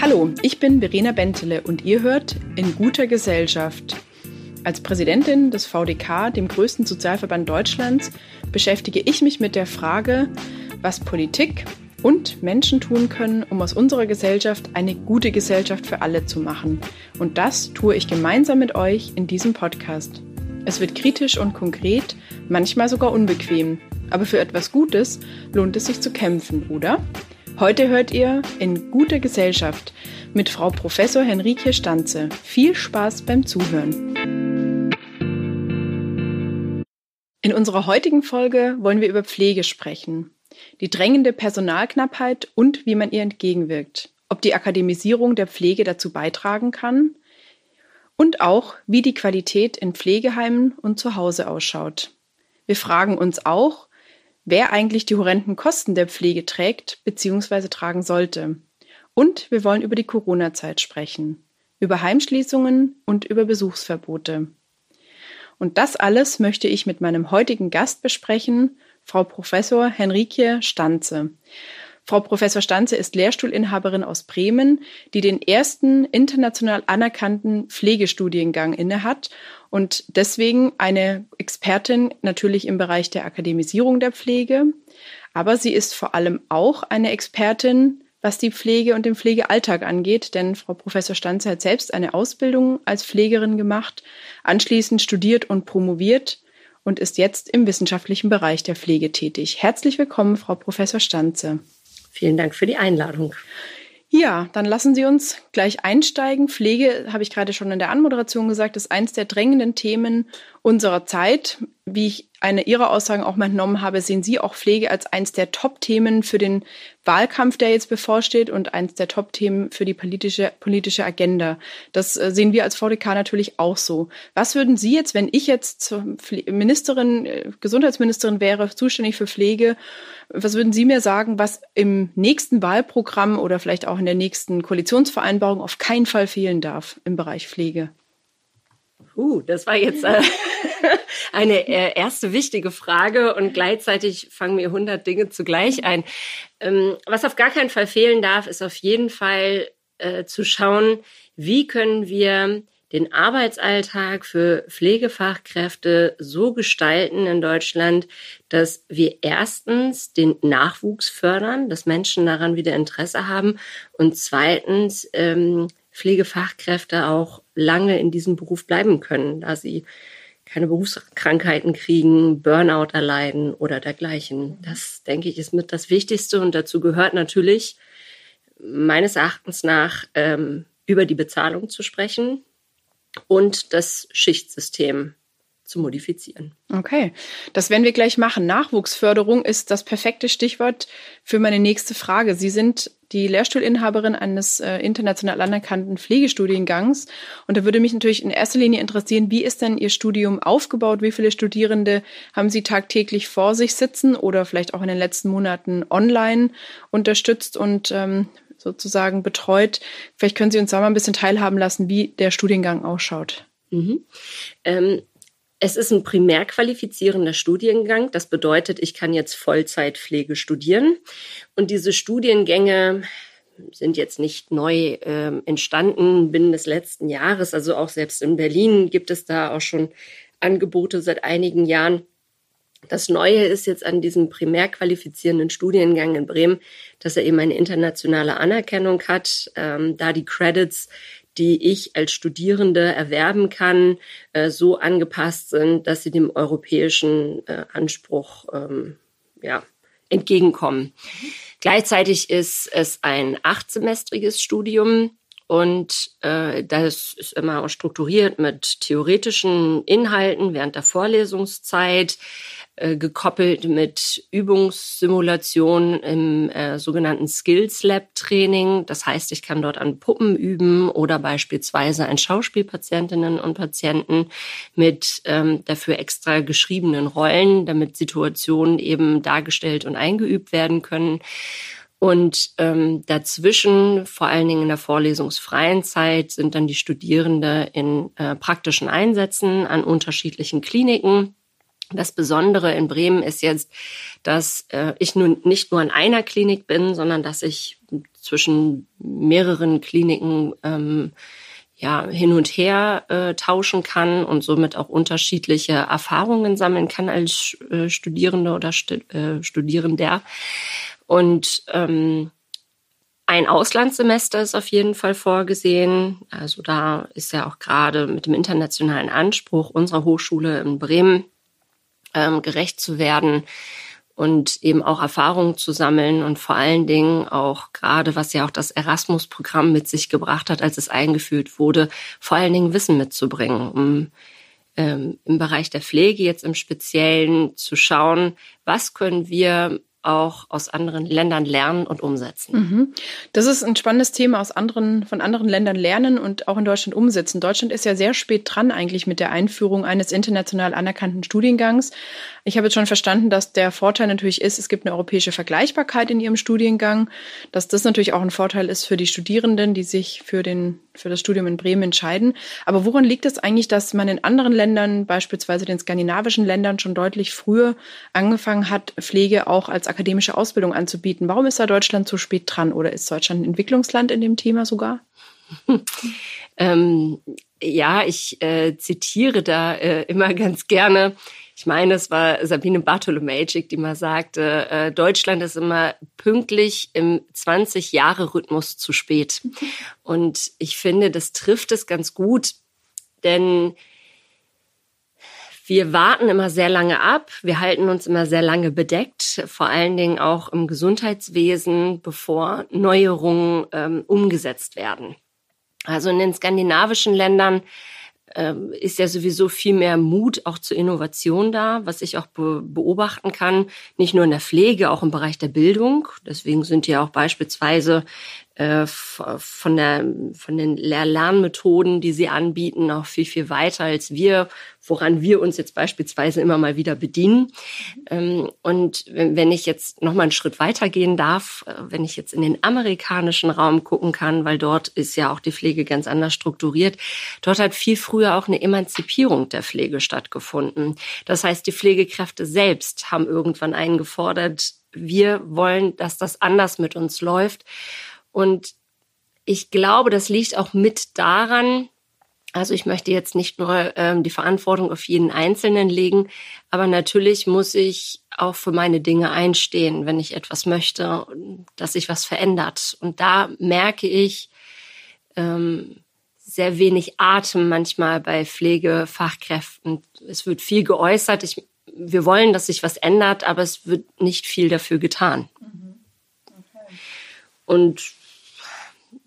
Hallo, ich bin Verena Bentele und ihr hört In guter Gesellschaft. Als Präsidentin des VDK, dem größten Sozialverband Deutschlands, beschäftige ich mich mit der Frage, was Politik und Menschen tun können, um aus unserer Gesellschaft eine gute Gesellschaft für alle zu machen. Und das tue ich gemeinsam mit euch in diesem Podcast. Es wird kritisch und konkret, manchmal sogar unbequem. Aber für etwas Gutes lohnt es sich zu kämpfen, oder? Heute hört ihr in guter Gesellschaft mit Frau Professor Henrike Stanze. Viel Spaß beim Zuhören. In unserer heutigen Folge wollen wir über Pflege sprechen, die drängende Personalknappheit und wie man ihr entgegenwirkt, ob die Akademisierung der Pflege dazu beitragen kann und auch, wie die Qualität in Pflegeheimen und zu Hause ausschaut. Wir fragen uns auch, wer eigentlich die horrenden Kosten der Pflege trägt bzw. tragen sollte. Und wir wollen über die Corona-Zeit sprechen, über Heimschließungen und über Besuchsverbote. Und das alles möchte ich mit meinem heutigen Gast besprechen, Frau Professor Henrike Stanze. Frau Professor Stanze ist Lehrstuhlinhaberin aus Bremen, die den ersten international anerkannten Pflegestudiengang innehat und deswegen eine Expertin natürlich im Bereich der Akademisierung der Pflege. Aber sie ist vor allem auch eine Expertin, was die Pflege und den Pflegealltag angeht, denn Frau Professor Stanze hat selbst eine Ausbildung als Pflegerin gemacht, anschließend studiert und promoviert und ist jetzt im wissenschaftlichen Bereich der Pflege tätig. Herzlich willkommen, Frau Professor Stanze. Vielen Dank für die Einladung. Ja, dann lassen Sie uns gleich einsteigen. Pflege, habe ich gerade schon in der Anmoderation gesagt, ist eins der drängenden Themen unserer Zeit. Wie ich eine Ihrer Aussagen auch mal entnommen habe, sehen Sie auch Pflege als eins der Top-Themen für den Wahlkampf, der jetzt bevorsteht und eins der Top-Themen für die politische, politische Agenda. Das äh, sehen wir als VDK natürlich auch so. Was würden Sie jetzt, wenn ich jetzt Ministerin, äh, Gesundheitsministerin wäre, zuständig für Pflege, was würden Sie mir sagen, was im nächsten Wahlprogramm oder vielleicht auch in der nächsten Koalitionsvereinbarung auf keinen Fall fehlen darf im Bereich Pflege? Uh, das war jetzt äh, eine äh, erste wichtige Frage und gleichzeitig fangen mir 100 Dinge zugleich ein. Ähm, was auf gar keinen Fall fehlen darf, ist auf jeden Fall äh, zu schauen, wie können wir den Arbeitsalltag für Pflegefachkräfte so gestalten in Deutschland, dass wir erstens den Nachwuchs fördern, dass Menschen daran wieder Interesse haben und zweitens ähm, Pflegefachkräfte auch lange in diesem Beruf bleiben können, da sie keine Berufskrankheiten kriegen, Burnout erleiden oder dergleichen. Das, denke ich, ist mit das Wichtigste und dazu gehört natürlich meines Erachtens nach ähm, über die Bezahlung zu sprechen und das Schichtsystem zu modifizieren. Okay, das werden wir gleich machen. Nachwuchsförderung ist das perfekte Stichwort für meine nächste Frage. Sie sind die Lehrstuhlinhaberin eines äh, international anerkannten Pflegestudiengangs. Und da würde mich natürlich in erster Linie interessieren, wie ist denn Ihr Studium aufgebaut? Wie viele Studierende haben Sie tagtäglich vor sich sitzen oder vielleicht auch in den letzten Monaten online unterstützt und ähm, sozusagen betreut? Vielleicht können Sie uns da mal ein bisschen teilhaben lassen, wie der Studiengang ausschaut. Mhm. Ähm, es ist ein primär qualifizierender Studiengang. Das bedeutet, ich kann jetzt Vollzeitpflege studieren. Und diese Studiengänge sind jetzt nicht neu äh, entstanden binnen des letzten Jahres. Also auch selbst in Berlin gibt es da auch schon Angebote seit einigen Jahren. Das Neue ist jetzt an diesem primär qualifizierenden Studiengang in Bremen, dass er eben eine internationale Anerkennung hat, ähm, da die Credits die ich als Studierende erwerben kann, äh, so angepasst sind, dass sie dem europäischen äh, Anspruch ähm, ja, entgegenkommen. Gleichzeitig ist es ein achtsemestriges Studium und äh, das ist immer strukturiert mit theoretischen Inhalten während der Vorlesungszeit. Äh, gekoppelt mit Übungssimulation im äh, sogenannten Skills Lab Training. Das heißt, ich kann dort an Puppen üben oder beispielsweise an Schauspielpatientinnen und Patienten mit ähm, dafür extra geschriebenen Rollen, damit Situationen eben dargestellt und eingeübt werden können. Und ähm, dazwischen, vor allen Dingen in der vorlesungsfreien Zeit, sind dann die Studierende in äh, praktischen Einsätzen an unterschiedlichen Kliniken Das Besondere in Bremen ist jetzt, dass äh, ich nun nicht nur in einer Klinik bin, sondern dass ich zwischen mehreren Kliniken ähm, ja hin und her äh, tauschen kann und somit auch unterschiedliche Erfahrungen sammeln kann als äh, Studierende oder St äh, Studierender. Und ähm, ein Auslandssemester ist auf jeden Fall vorgesehen. Also da ist ja auch gerade mit dem internationalen Anspruch unserer Hochschule in Bremen ähm, gerecht zu werden und eben auch Erfahrungen zu sammeln und vor allen Dingen auch gerade, was ja auch das Erasmus-Programm mit sich gebracht hat, als es eingeführt wurde, vor allen Dingen Wissen mitzubringen, um ähm, im Bereich der Pflege jetzt im Speziellen zu schauen, was können wir auch aus anderen Ländern lernen und umsetzen. Mhm. Das ist ein spannendes Thema aus anderen, von anderen Ländern lernen und auch in Deutschland umsetzen. Deutschland ist ja sehr spät dran eigentlich mit der Einführung eines international anerkannten Studiengangs. Ich habe jetzt schon verstanden, dass der Vorteil natürlich ist, es gibt eine europäische Vergleichbarkeit in ihrem Studiengang, dass das natürlich auch ein Vorteil ist für die Studierenden, die sich für den für das Studium in Bremen entscheiden. Aber woran liegt es eigentlich, dass man in anderen Ländern, beispielsweise den skandinavischen Ländern, schon deutlich früher angefangen hat, Pflege auch als akademische Ausbildung anzubieten? Warum ist da Deutschland zu spät dran oder ist Deutschland ein Entwicklungsland in dem Thema sogar? ähm, ja, ich äh, zitiere da äh, immer ganz gerne ich meine, es war Sabine Bartholomäjik, die mal sagte, äh, Deutschland ist immer pünktlich im 20-Jahre-Rhythmus zu spät. Und ich finde, das trifft es ganz gut, denn wir warten immer sehr lange ab, wir halten uns immer sehr lange bedeckt, vor allen Dingen auch im Gesundheitswesen, bevor Neuerungen ähm, umgesetzt werden. Also in den skandinavischen Ländern ähm, ist ja sowieso viel mehr Mut auch zur Innovation da, was ich auch be beobachten kann, nicht nur in der Pflege, auch im Bereich der Bildung. Deswegen sind ja auch beispielsweise äh, von, der, von den Lernmethoden, die sie anbieten, auch viel, viel weiter als wir, woran wir uns jetzt beispielsweise immer mal wieder bedienen. Ähm, und wenn ich jetzt noch mal einen Schritt weitergehen darf, äh, wenn ich jetzt in den amerikanischen Raum gucken kann, weil dort ist ja auch die Pflege ganz anders strukturiert, dort hat viel früher auch eine Emanzipierung der Pflege stattgefunden. Das heißt, die Pflegekräfte selbst haben irgendwann eingefordert, wir wollen, dass das anders mit uns läuft. Und ich glaube, das liegt auch mit daran, also ich möchte jetzt nicht nur ähm, die Verantwortung auf jeden Einzelnen legen, aber natürlich muss ich auch für meine Dinge einstehen, wenn ich etwas möchte, dass sich was verändert. Und da merke ich ähm, sehr wenig Atem manchmal bei Pflegefachkräften. Es wird viel geäußert. Ich, wir wollen, dass sich was ändert, aber es wird nicht viel dafür getan. Mhm. Okay. Und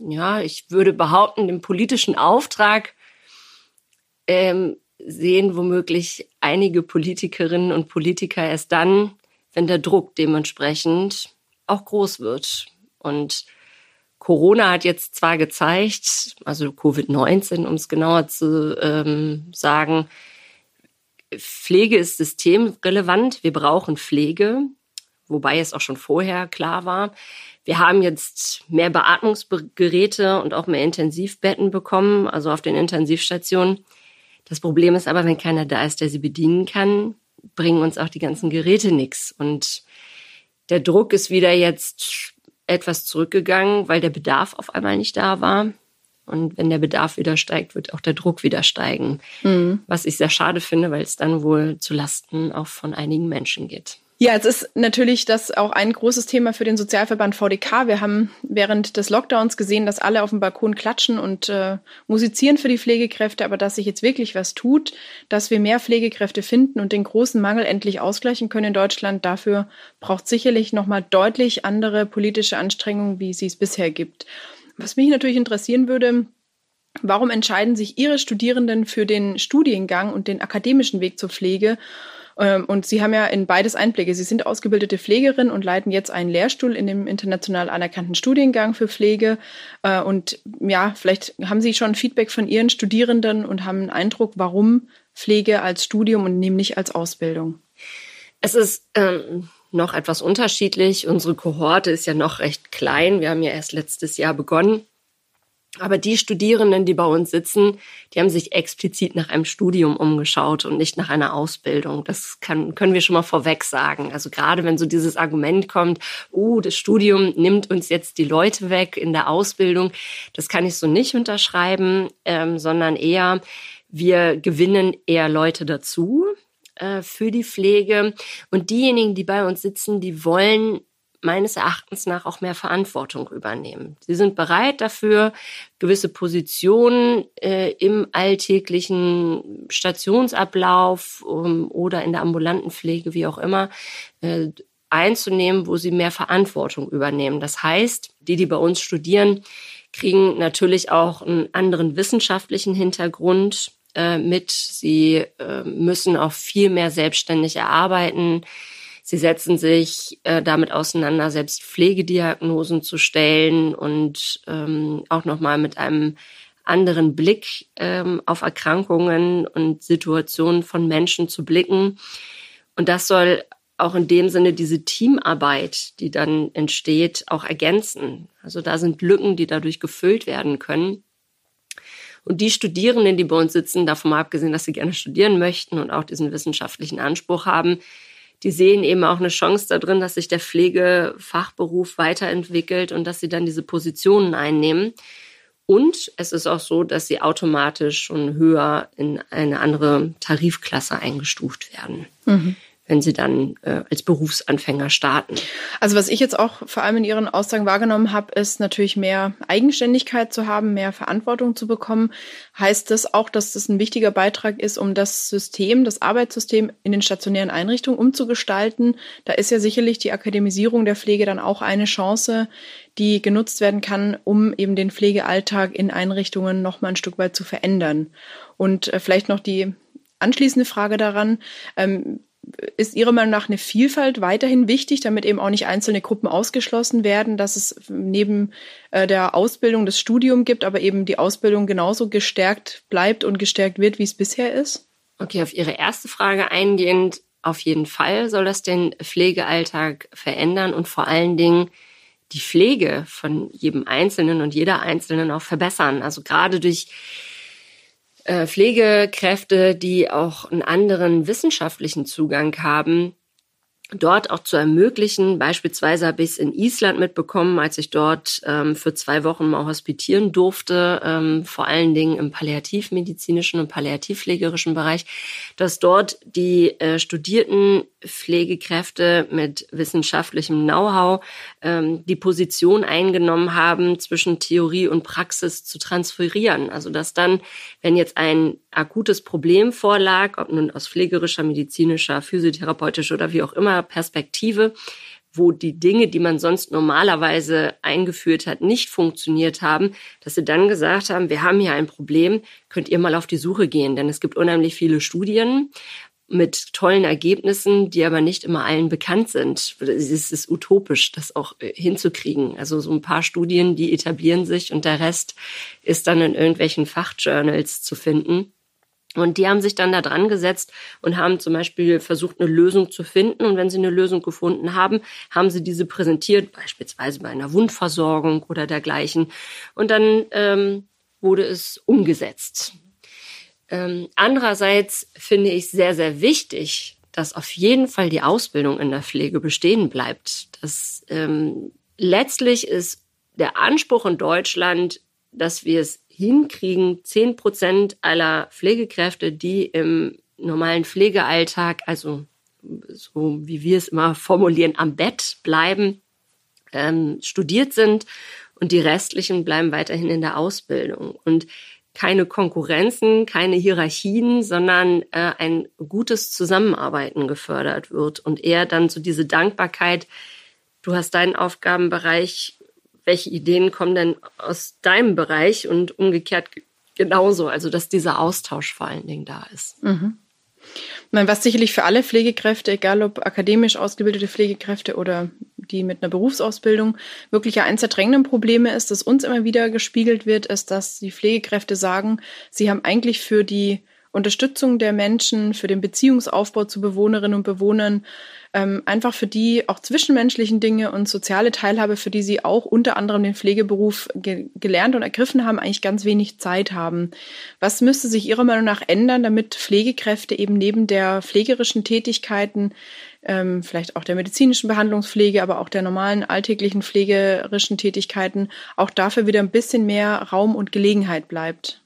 ja, ich würde behaupten, den politischen Auftrag ähm, sehen womöglich einige Politikerinnen und Politiker erst dann, wenn der Druck dementsprechend auch groß wird. Und Corona hat jetzt zwar gezeigt, also Covid-19, um es genauer zu ähm, sagen, Pflege ist systemrelevant. Wir brauchen Pflege, wobei es auch schon vorher klar war. Wir haben jetzt mehr Beatmungsgeräte und auch mehr Intensivbetten bekommen, also auf den Intensivstationen. Das Problem ist aber, wenn keiner da ist, der sie bedienen kann, bringen uns auch die ganzen Geräte nichts. Und der Druck ist wieder jetzt etwas zurückgegangen, weil der Bedarf auf einmal nicht da war. Und wenn der Bedarf wieder steigt, wird auch der Druck wieder steigen. Mhm. Was ich sehr schade finde, weil es dann wohl zu Lasten auch von einigen Menschen geht. Ja, es ist natürlich das auch ein großes Thema für den Sozialverband VDK. Wir haben während des Lockdowns gesehen, dass alle auf dem Balkon klatschen und äh, musizieren für die Pflegekräfte, aber dass sich jetzt wirklich was tut, dass wir mehr Pflegekräfte finden und den großen Mangel endlich ausgleichen können in Deutschland. Dafür braucht sicherlich nochmal deutlich andere politische Anstrengungen, wie sie es bisher gibt. Was mich natürlich interessieren würde, warum entscheiden sich Ihre Studierenden für den Studiengang und den akademischen Weg zur Pflege? Ähm, und Sie haben ja in beides Einblicke. Sie sind ausgebildete Pflegerin und leiten jetzt einen Lehrstuhl in dem international anerkannten Studiengang für Pflege. Äh, und ja, vielleicht haben Sie schon Feedback von Ihren Studierenden und haben einen Eindruck, warum Pflege als Studium und nicht als Ausbildung. Es ist ähm, noch etwas unterschiedlich. Unsere Kohorte ist ja noch recht klein. Wir haben ja erst letztes Jahr begonnen. Aber die Studierenden, die bei uns sitzen, die haben sich explizit nach einem Studium umgeschaut und nicht nach einer Ausbildung. Das kann, können wir schon mal vorweg sagen. Also gerade wenn so dieses Argument kommt, uh, das Studium nimmt uns jetzt die Leute weg in der Ausbildung, das kann ich so nicht unterschreiben, ähm, sondern eher, wir gewinnen eher Leute dazu äh, für die Pflege. Und diejenigen, die bei uns sitzen, die wollen meines Erachtens nach auch mehr Verantwortung übernehmen. Sie sind bereit dafür, gewisse Positionen äh, im alltäglichen Stationsablauf um, oder in der ambulanten Pflege, wie auch immer, äh, einzunehmen, wo sie mehr Verantwortung übernehmen. Das heißt, die, die bei uns studieren, kriegen natürlich auch einen anderen wissenschaftlichen Hintergrund äh, mit. Sie äh, müssen auch viel mehr selbstständig erarbeiten. Sie setzen sich äh, damit auseinander, selbst Pflegediagnosen zu stellen und ähm, auch nochmal mit einem anderen Blick ähm, auf Erkrankungen und Situationen von Menschen zu blicken. Und das soll auch in dem Sinne diese Teamarbeit, die dann entsteht, auch ergänzen. Also da sind Lücken, die dadurch gefüllt werden können. Und die Studierenden, die bei uns sitzen, davon mal abgesehen, dass sie gerne studieren möchten und auch diesen wissenschaftlichen Anspruch haben, die sehen eben auch eine Chance da drin, dass sich der Pflegefachberuf weiterentwickelt und dass sie dann diese Positionen einnehmen. Und es ist auch so, dass sie automatisch schon höher in eine andere Tarifklasse eingestuft werden. Mhm wenn sie dann äh, als Berufsanfänger starten. Also was ich jetzt auch vor allem in Ihren Aussagen wahrgenommen habe, ist natürlich mehr Eigenständigkeit zu haben, mehr Verantwortung zu bekommen. Heißt das auch, dass das ein wichtiger Beitrag ist, um das System, das Arbeitssystem in den stationären Einrichtungen umzugestalten? Da ist ja sicherlich die Akademisierung der Pflege dann auch eine Chance, die genutzt werden kann, um eben den Pflegealltag in Einrichtungen noch mal ein Stück weit zu verändern. Und äh, vielleicht noch die anschließende Frage daran. Ähm, ist Ihrer Meinung nach eine Vielfalt weiterhin wichtig, damit eben auch nicht einzelne Gruppen ausgeschlossen werden, dass es neben äh, der Ausbildung das Studium gibt, aber eben die Ausbildung genauso gestärkt bleibt und gestärkt wird, wie es bisher ist? Okay, auf Ihre erste Frage eingehend, auf jeden Fall soll das den Pflegealltag verändern und vor allen Dingen die Pflege von jedem Einzelnen und jeder Einzelnen auch verbessern. Also gerade durch Pflegekräfte, die auch einen anderen wissenschaftlichen Zugang haben, dort auch zu ermöglichen. Beispielsweise habe ich es in Island mitbekommen, als ich dort ähm, für zwei Wochen mal hospitieren durfte, ähm, vor allen Dingen im palliativmedizinischen und palliativpflegerischen Bereich, dass dort die äh, studierten Pflegekräfte mit wissenschaftlichem Know-how ähm, die Position eingenommen haben, zwischen Theorie und Praxis zu transferieren. Also dass dann, wenn jetzt ein akutes Problem vorlag, ob nun aus pflegerischer, medizinischer, physiotherapeutischer oder wie auch immer Perspektive, wo die Dinge, die man sonst normalerweise eingeführt hat, nicht funktioniert haben, dass sie dann gesagt haben, wir haben hier ein Problem, könnt ihr mal auf die Suche gehen, denn es gibt unheimlich viele Studien mit tollen Ergebnissen, die aber nicht immer allen bekannt sind. Es ist utopisch, das auch äh, hinzukriegen. Also so ein paar Studien, die etablieren sich und der Rest ist dann in irgendwelchen Fachjournals zu finden. Und die haben sich dann da dran gesetzt und haben zum Beispiel versucht, eine Lösung zu finden. Und wenn sie eine Lösung gefunden haben, haben sie diese präsentiert, beispielsweise bei einer Wundversorgung oder dergleichen. Und dann ähm, wurde es umgesetzt. Ähm, andererseits finde ich sehr, sehr wichtig, dass auf jeden Fall die Ausbildung in der Pflege bestehen bleibt. Das ähm, letztlich ist der Anspruch in Deutschland, dass wir es hinkriegen, zehn Prozent aller Pflegekräfte, die im normalen Pflegealltag, also so wie wir es immer formulieren, am Bett bleiben, ähm, studiert sind und die restlichen bleiben weiterhin in der Ausbildung. Und keine Konkurrenzen, keine Hierarchien, sondern äh, ein gutes Zusammenarbeiten gefördert wird und eher dann so diese Dankbarkeit, du hast deinen Aufgabenbereich, welche Ideen kommen denn aus deinem Bereich und umgekehrt genauso, also dass dieser Austausch vor allen Dingen da ist. Mhm. Meine, was sicherlich für alle Pflegekräfte, egal ob akademisch ausgebildete Pflegekräfte oder die mit einer Berufsausbildung, wirklich eins der drängenden Probleme ist, das uns immer wieder gespiegelt wird, ist, dass die Pflegekräfte sagen, sie haben eigentlich für die Unterstützung der Menschen, für den Beziehungsaufbau zu Bewohnerinnen und Bewohnern, ähm, einfach für die auch zwischenmenschlichen Dinge und soziale Teilhabe, für die sie auch unter anderem den Pflegeberuf ge gelernt und ergriffen haben, eigentlich ganz wenig Zeit haben. Was müsste sich Ihrer Meinung nach ändern, damit Pflegekräfte eben neben der pflegerischen Tätigkeiten ähm, vielleicht auch der medizinischen Behandlungspflege, aber auch der normalen alltäglichen pflegerischen Tätigkeiten auch dafür wieder ein bisschen mehr Raum und Gelegenheit bleibt.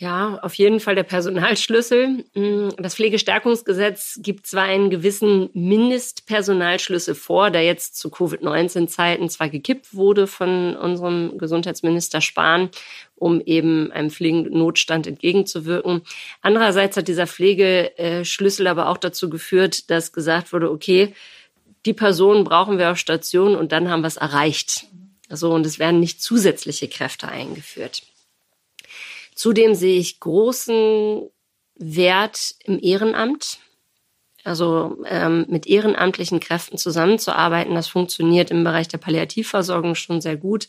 Ja, auf jeden Fall der Personalschlüssel. Mm, das Pflegestärkungsgesetz gibt zwar einen gewissen Mindestpersonalschlüssel vor, der jetzt zu Covid-19-Zeiten zwar gekippt wurde von unserem Gesundheitsminister Spahn, um eben einem Pflegenotstand entgegenzuwirken. Andererseits hat dieser Pflegeschlüssel aber auch dazu geführt, dass gesagt wurde, okay, die Personen brauchen wir auf Station und dann haben wir es erreicht. Also, und es werden nicht zusätzliche Kräfte eingeführt. Zudem sehe ich großen Wert im Ehrenamt. Also ähm, mit ehrenamtlichen Kräften zusammenzuarbeiten, das funktioniert im Bereich der Palliativversorgung schon sehr gut.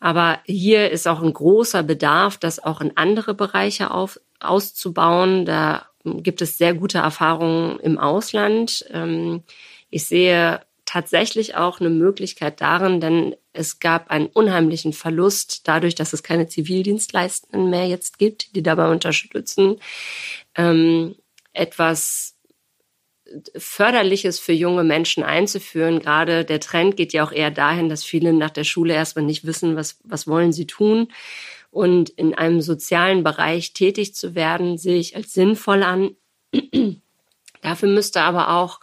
Aber hier ist auch ein großer Bedarf, das auch in andere Bereiche auf, auszubauen. Da gibt es sehr gute Erfahrungen im Ausland. Ähm, ich sehe tatsächlich auch eine Möglichkeit darin, denn es gab einen unheimlichen Verlust dadurch, dass es keine Zivildienstleistenden mehr jetzt gibt, die dabei unterstützen, ähm, etwas Förderliches für junge Menschen einzuführen. Gerade der Trend geht ja auch eher dahin, dass viele nach der Schule erstmal nicht wissen, was, was wollen sie tun. Und in einem sozialen Bereich tätig zu werden, sehe ich als sinnvoll an. Dafür müsste aber auch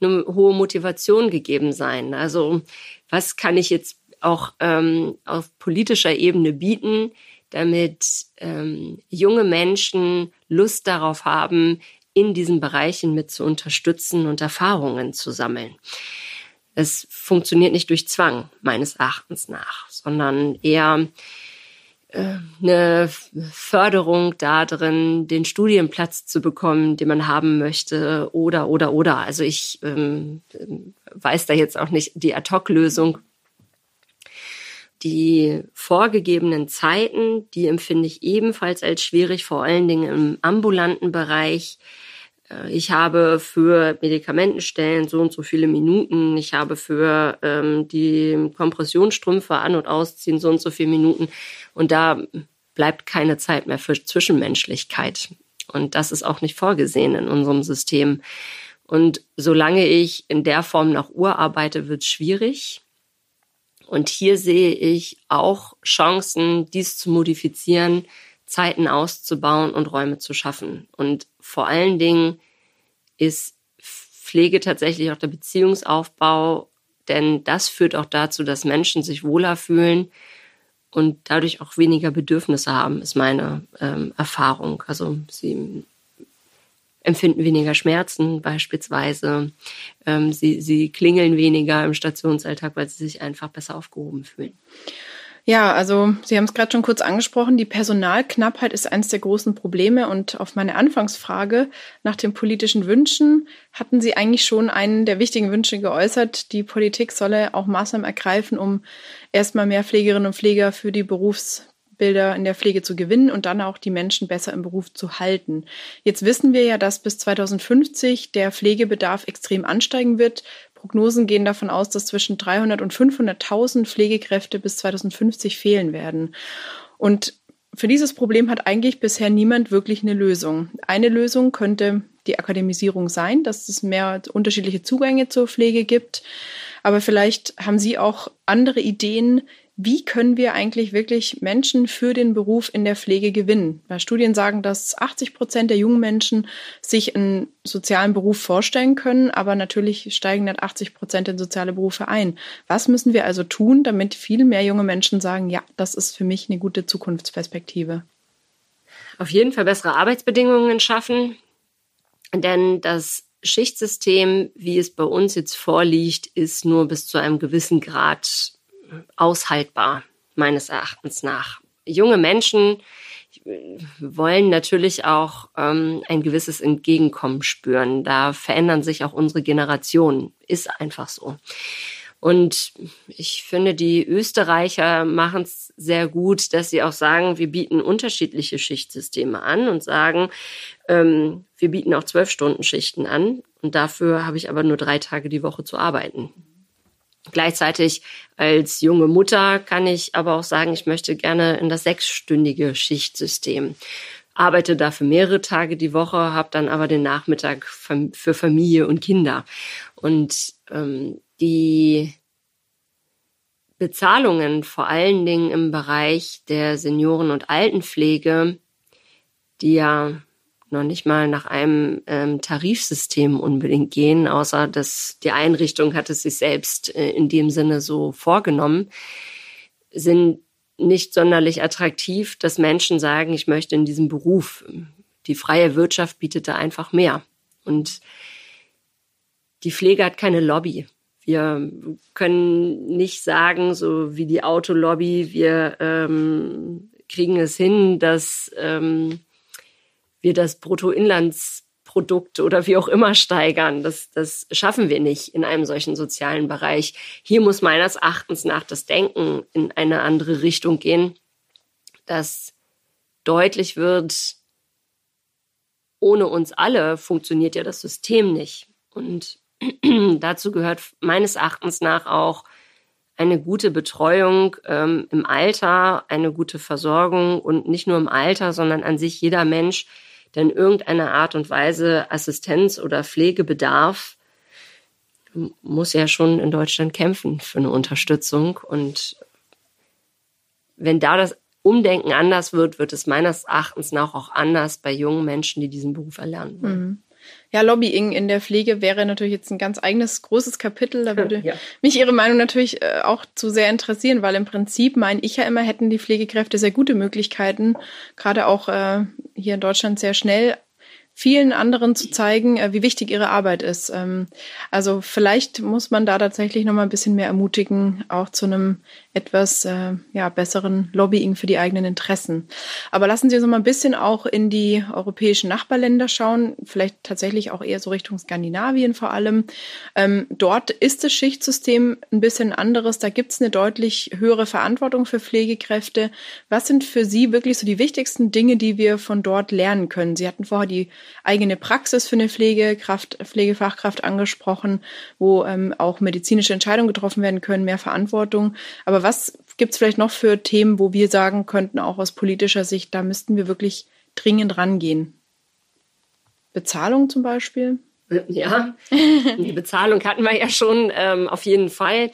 eine hohe Motivation gegeben sein. Also was kann ich jetzt auch ähm, auf politischer Ebene bieten, damit ähm, junge Menschen Lust darauf haben, in diesen Bereichen mit zu unterstützen und Erfahrungen zu sammeln. Es funktioniert nicht durch Zwang, meines Erachtens nach, sondern eher eine Förderung darin, den Studienplatz zu bekommen, den man haben möchte, oder, oder, oder. Also ich ähm, weiß da jetzt auch nicht die Ad-Hoc-Lösung. Die vorgegebenen Zeiten, die empfinde ich ebenfalls als schwierig, vor allen Dingen im ambulanten Bereich. Äh, ich habe für Medikamentenstellen so und so viele Minuten. Ich habe für ähm, die Kompressionsstrümpfe an- und ausziehen so und so viele Minuten. Und da bleibt keine Zeit mehr für Zwischenmenschlichkeit. Und das ist auch nicht vorgesehen in unserem System. Und solange ich in der Form nach Uhr arbeite, wird es schwierig. Und hier sehe ich auch Chancen, dies zu modifizieren, Zeiten auszubauen und Räume zu schaffen. Und vor allen Dingen ist Pflege tatsächlich auch der Beziehungsaufbau, denn das führt auch dazu, dass Menschen sich wohler fühlen und dadurch auch weniger Bedürfnisse haben, ist meine ähm, Erfahrung. Also sie empfinden weniger Schmerzen beispielsweise. Ähm, sie, sie klingeln weniger im Stationsalltag, weil sie sich einfach besser aufgehoben fühlen. Ja, also Sie haben es gerade schon kurz angesprochen, die Personalknappheit ist eines der großen Probleme und auf meine Anfangsfrage nach den politischen Wünschen hatten Sie eigentlich schon einen der wichtigen Wünsche geäußert, die Politik solle auch Maßnahmen ergreifen, um erstmal mehr Pflegerinnen und Pfleger für die Berufsbilder in der Pflege zu gewinnen und dann auch die Menschen besser im Beruf zu halten. Jetzt wissen wir ja, dass bis 2050 der Pflegebedarf extrem ansteigen wird. Prognosen gehen davon aus, dass zwischen 300 und 500.000 Pflegekräfte bis 2050 fehlen werden. Und für dieses Problem hat eigentlich bisher niemand wirklich eine Lösung. Eine Lösung könnte die Akademisierung sein, dass es mehr unterschiedliche Zugänge zur Pflege gibt. Aber vielleicht haben Sie auch andere Ideen, wie können wir eigentlich wirklich Menschen für den Beruf in der Pflege gewinnen? Weil Studien sagen, dass 80 Prozent der jungen Menschen sich einen sozialen Beruf vorstellen können, aber natürlich steigen dann 80 Prozent in soziale Berufe ein. Was müssen wir also tun, damit viel mehr junge Menschen sagen, ja, das ist für mich eine gute Zukunftsperspektive? Auf jeden Fall bessere Arbeitsbedingungen schaffen, denn das Schichtsystem, wie es bei uns jetzt vorliegt, ist nur bis zu einem gewissen Grad aushaltbar, meines Erachtens nach. Junge Menschen wollen natürlich auch ähm, ein gewisses Entgegenkommen spüren. Da verändern sich auch unsere Generationen. Ist einfach so. Und ich finde, die Österreicher machen es sehr gut, dass sie auch sagen, wir bieten unterschiedliche Schichtsysteme an und sagen, ähm, wir bieten auch zwölf Stunden Schichten an und dafür habe ich aber nur drei Tage die Woche zu arbeiten. Gleichzeitig als junge Mutter kann ich aber auch sagen, ich möchte gerne in das sechsstündige Schichtsystem. Arbeite dafür mehrere Tage die Woche, habe dann aber den Nachmittag für Familie und Kinder. Und ähm, die Bezahlungen vor allen Dingen im Bereich der Senioren- und Altenpflege, die ja noch nicht mal nach einem ähm, Tarifsystem unbedingt gehen, außer dass die Einrichtung hat es sich selbst äh, in dem Sinne so vorgenommen, sind nicht sonderlich attraktiv, dass Menschen sagen, ich möchte in diesem Beruf. Die freie Wirtschaft bietet da einfach mehr. Und die Pflege hat keine Lobby. Wir können nicht sagen, so wie die Autolobby, wir ähm, kriegen es hin, dass ähm, wir das Bruttoinlandsprodukt oder wie auch immer steigern. Das, das schaffen wir nicht in einem solchen sozialen Bereich. Hier muss meines Erachtens nach das Denken in eine andere Richtung gehen, dass deutlich wird, ohne uns alle funktioniert ja das System nicht. Und dazu gehört meines Erachtens nach auch eine gute Betreuung ähm, im Alter, eine gute Versorgung und nicht nur im Alter, sondern an sich jeder Mensch in irgendeiner Art und Weise Assistenz oder Pflege bedarf, muss ja schon in Deutschland kämpfen für eine Unterstützung. Und wenn da das Umdenken anders wird, wird es meines Erachtens nach auch anders bei jungen Menschen, die diesen Beruf erlernen. Mhm. Ja, Lobbying in der Pflege wäre natürlich jetzt ein ganz eigenes großes Kapitel. Da würde ja. mich Ihre Meinung natürlich äh, auch zu sehr interessieren, weil im Prinzip meine ich ja immer, hätten die Pflegekräfte sehr gute Möglichkeiten, gerade auch äh, hier in Deutschland sehr schnell vielen anderen zu zeigen, äh, wie wichtig ihre Arbeit ist. Ähm, also vielleicht muss man da tatsächlich noch mal ein bisschen mehr ermutigen, auch zu einem etwas äh, ja, besseren Lobbying für die eigenen Interessen. Aber lassen Sie uns noch mal ein bisschen auch in die europäischen Nachbarländer schauen, vielleicht tatsächlich auch eher so Richtung Skandinavien vor allem. Ähm, dort ist das Schichtsystem ein bisschen anderes. Da gibt es eine deutlich höhere Verantwortung für Pflegekräfte. Was sind für Sie wirklich so die wichtigsten Dinge, die wir von dort lernen können? Sie hatten vorher die eigene Praxis für eine Pflegekraft, Pflegefachkraft angesprochen, wo ähm, auch medizinische Entscheidungen getroffen werden können, mehr Verantwortung. Aber was gibt es vielleicht noch für Themen, wo wir sagen könnten, auch aus politischer Sicht, da müssten wir wirklich dringend rangehen? Bezahlung zum Beispiel? Ja, die Bezahlung hatten wir ja schon ähm, auf jeden Fall.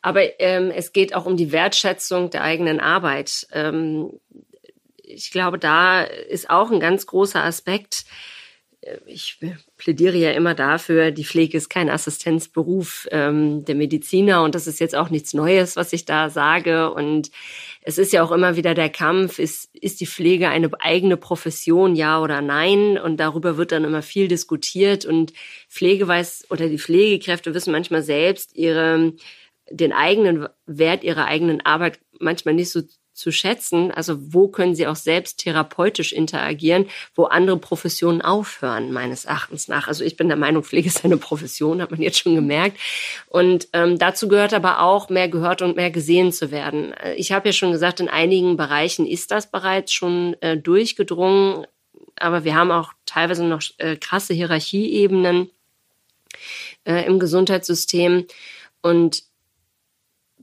Aber ähm, es geht auch um die Wertschätzung der eigenen Arbeit. Ähm, ich glaube, da ist auch ein ganz großer Aspekt, ich plädiere ja immer dafür, die Pflege ist kein Assistenzberuf ähm, der Mediziner und das ist jetzt auch nichts Neues, was ich da sage. Und es ist ja auch immer wieder der Kampf, ist, ist die Pflege eine eigene Profession, ja oder nein? Und darüber wird dann immer viel diskutiert und Pflege weiß oder die Pflegekräfte wissen manchmal selbst ihre, den eigenen Wert ihrer eigenen Arbeit manchmal nicht so zu schätzen, also wo können sie auch selbst therapeutisch interagieren, wo andere Professionen aufhören, meines Erachtens nach. Also ich bin der Meinung, Pflege ist eine Profession, hat man jetzt schon gemerkt. Und ähm, dazu gehört aber auch, mehr gehört und mehr gesehen zu werden. Ich habe ja schon gesagt, in einigen Bereichen ist das bereits schon äh, durchgedrungen, aber wir haben auch teilweise noch äh, krasse Hierarchieebenen äh, im Gesundheitssystem. Und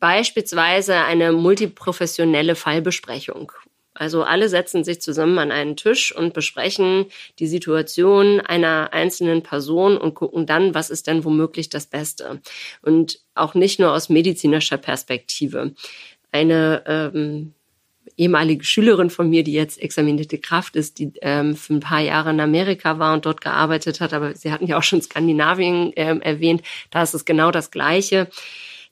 beispielsweise eine multiprofessionelle Fallbesprechung. Also alle setzen sich zusammen an einen Tisch und besprechen die Situation einer einzelnen Person und gucken dann, was ist denn womöglich das Beste. Und auch nicht nur aus medizinischer Perspektive. Eine ähm, ehemalige Schülerin von mir, die jetzt examinierte Kraft ist, die ähm, für ein paar Jahre in Amerika war und dort gearbeitet hat, aber Sie hatten ja auch schon Skandinavien ähm, erwähnt, da ist es genau das Gleiche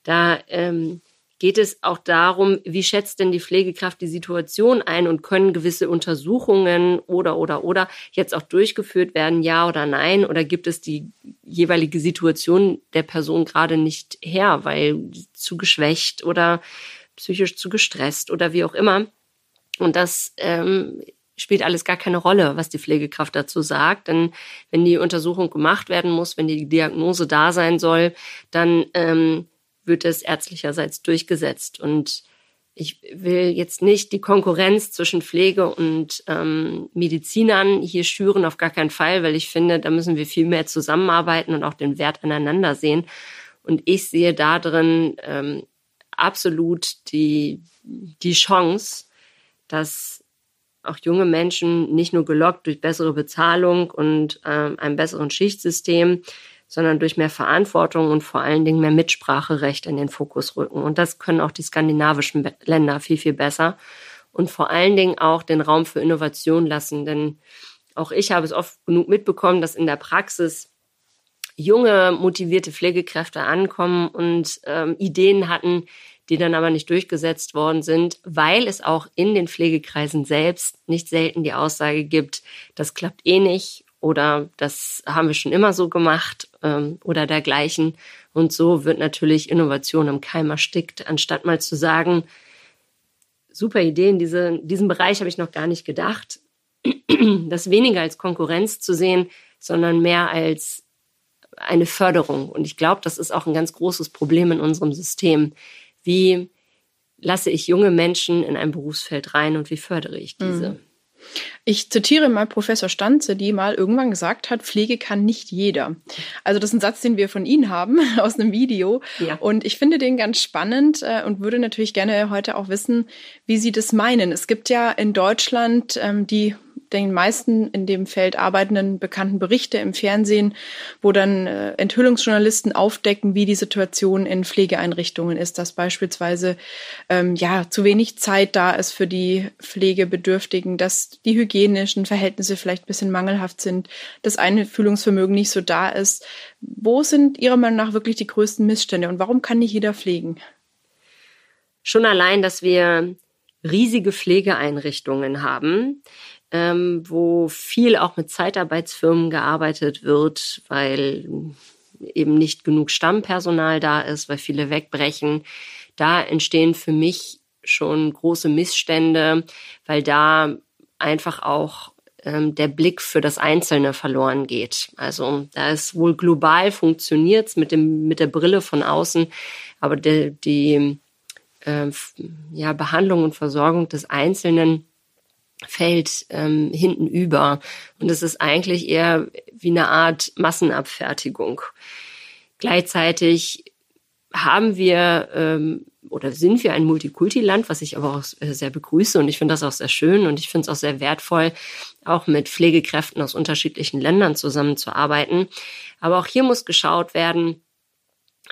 da ähm, geht es auch darum, wie schätzt denn die Pflegekraft die Situation ein und können gewisse Untersuchungen oder oder oder jetzt auch durchgeführt werden, ja oder nein? Oder gibt es die jeweilige Situation der Person gerade nicht her, weil zu geschwächt oder psychisch zu gestresst oder wie auch immer? Und das ähm, spielt alles gar keine Rolle, was die Pflegekraft dazu sagt. Denn wenn die Untersuchung gemacht werden muss, wenn die Diagnose da sein soll, dann ähm, wird es ärztlicherseits durchgesetzt. Und ich will jetzt nicht die Konkurrenz zwischen Pflege und ähm, Medizinern hier schüren, auf gar keinen Fall, weil ich finde, da müssen wir viel mehr zusammenarbeiten und auch den Wert aneinander sehen. Und ich sehe da drin ähm, absolut die, die Chance, dass auch junge Menschen nicht nur gelockt durch bessere Bezahlung und ähm, einem besseren Schichtsystem, sondern durch mehr Verantwortung und vor allen Dingen mehr Mitspracherecht in den Fokus rücken. Und das können auch die skandinavischen Länder viel, viel besser. Und vor allen Dingen auch den Raum für Innovation lassen. Denn auch ich habe es oft genug mitbekommen, dass in der Praxis junge, motivierte Pflegekräfte ankommen und ähm, Ideen hatten, die dann aber nicht durchgesetzt worden sind, weil es auch in den Pflegekreisen selbst nicht selten die Aussage gibt, das klappt eh nicht oder das haben wir schon immer so gemacht ähm, oder dergleichen. Und so wird natürlich Innovation im Keim erstickt, anstatt mal zu sagen, super Idee, in diese, diesem Bereich habe ich noch gar nicht gedacht, das weniger als Konkurrenz zu sehen, sondern mehr als eine Förderung. Und ich glaube, das ist auch ein ganz großes Problem in unserem System. Wie lasse ich junge Menschen in ein Berufsfeld rein und wie fördere ich diese? Mhm. Ich zitiere mal Professor Stanze, die mal irgendwann gesagt hat, Pflege kann nicht jeder. Also das ist ein Satz, den wir von Ihnen haben aus einem Video. Ja. Und ich finde den ganz spannend äh, und würde natürlich gerne heute auch wissen, wie Sie das meinen. Es gibt ja in Deutschland ähm, die den meisten in dem Feld arbeitenden bekannten Berichte im Fernsehen, wo dann äh, Enthüllungsjournalisten aufdecken, wie die Situation in Pflegeeinrichtungen ist, dass beispielsweise ähm, ja zu wenig Zeit da ist für die Pflegebedürftigen, dass die hygienischen Verhältnisse vielleicht ein bisschen mangelhaft sind, das Einfühlungsvermögen nicht so da ist. Wo sind Ihrer Meinung nach wirklich die größten Missstände und warum kann nicht jeder pflegen? Schon allein, dass wir riesige Pflegeeinrichtungen haben, ähm, wo viel auch mit Zeitarbeitsfirmen gearbeitet wird, weil eben nicht genug Stammpersonal da ist, weil viele wegbrechen. Da entstehen für mich schon große Missstände, weil da einfach auch ähm, der Blick für das Einzelne verloren geht. Also da ist wohl global funktioniert's mit mit der Brille von außen, aber die, die äh, ja, Behandlung und Versorgung des Einzelnen fällt ähm, hinten über. Und es ist eigentlich eher wie eine Art Massenabfertigung. Gleichzeitig haben wir ähm, oder sind wir ein Multikulti-Land, was ich aber auch äh, sehr begrüße und ich finde das auch sehr schön und ich finde es auch sehr wertvoll, auch mit Pflegekräften aus unterschiedlichen Ländern zusammenzuarbeiten. Aber auch hier muss geschaut werden,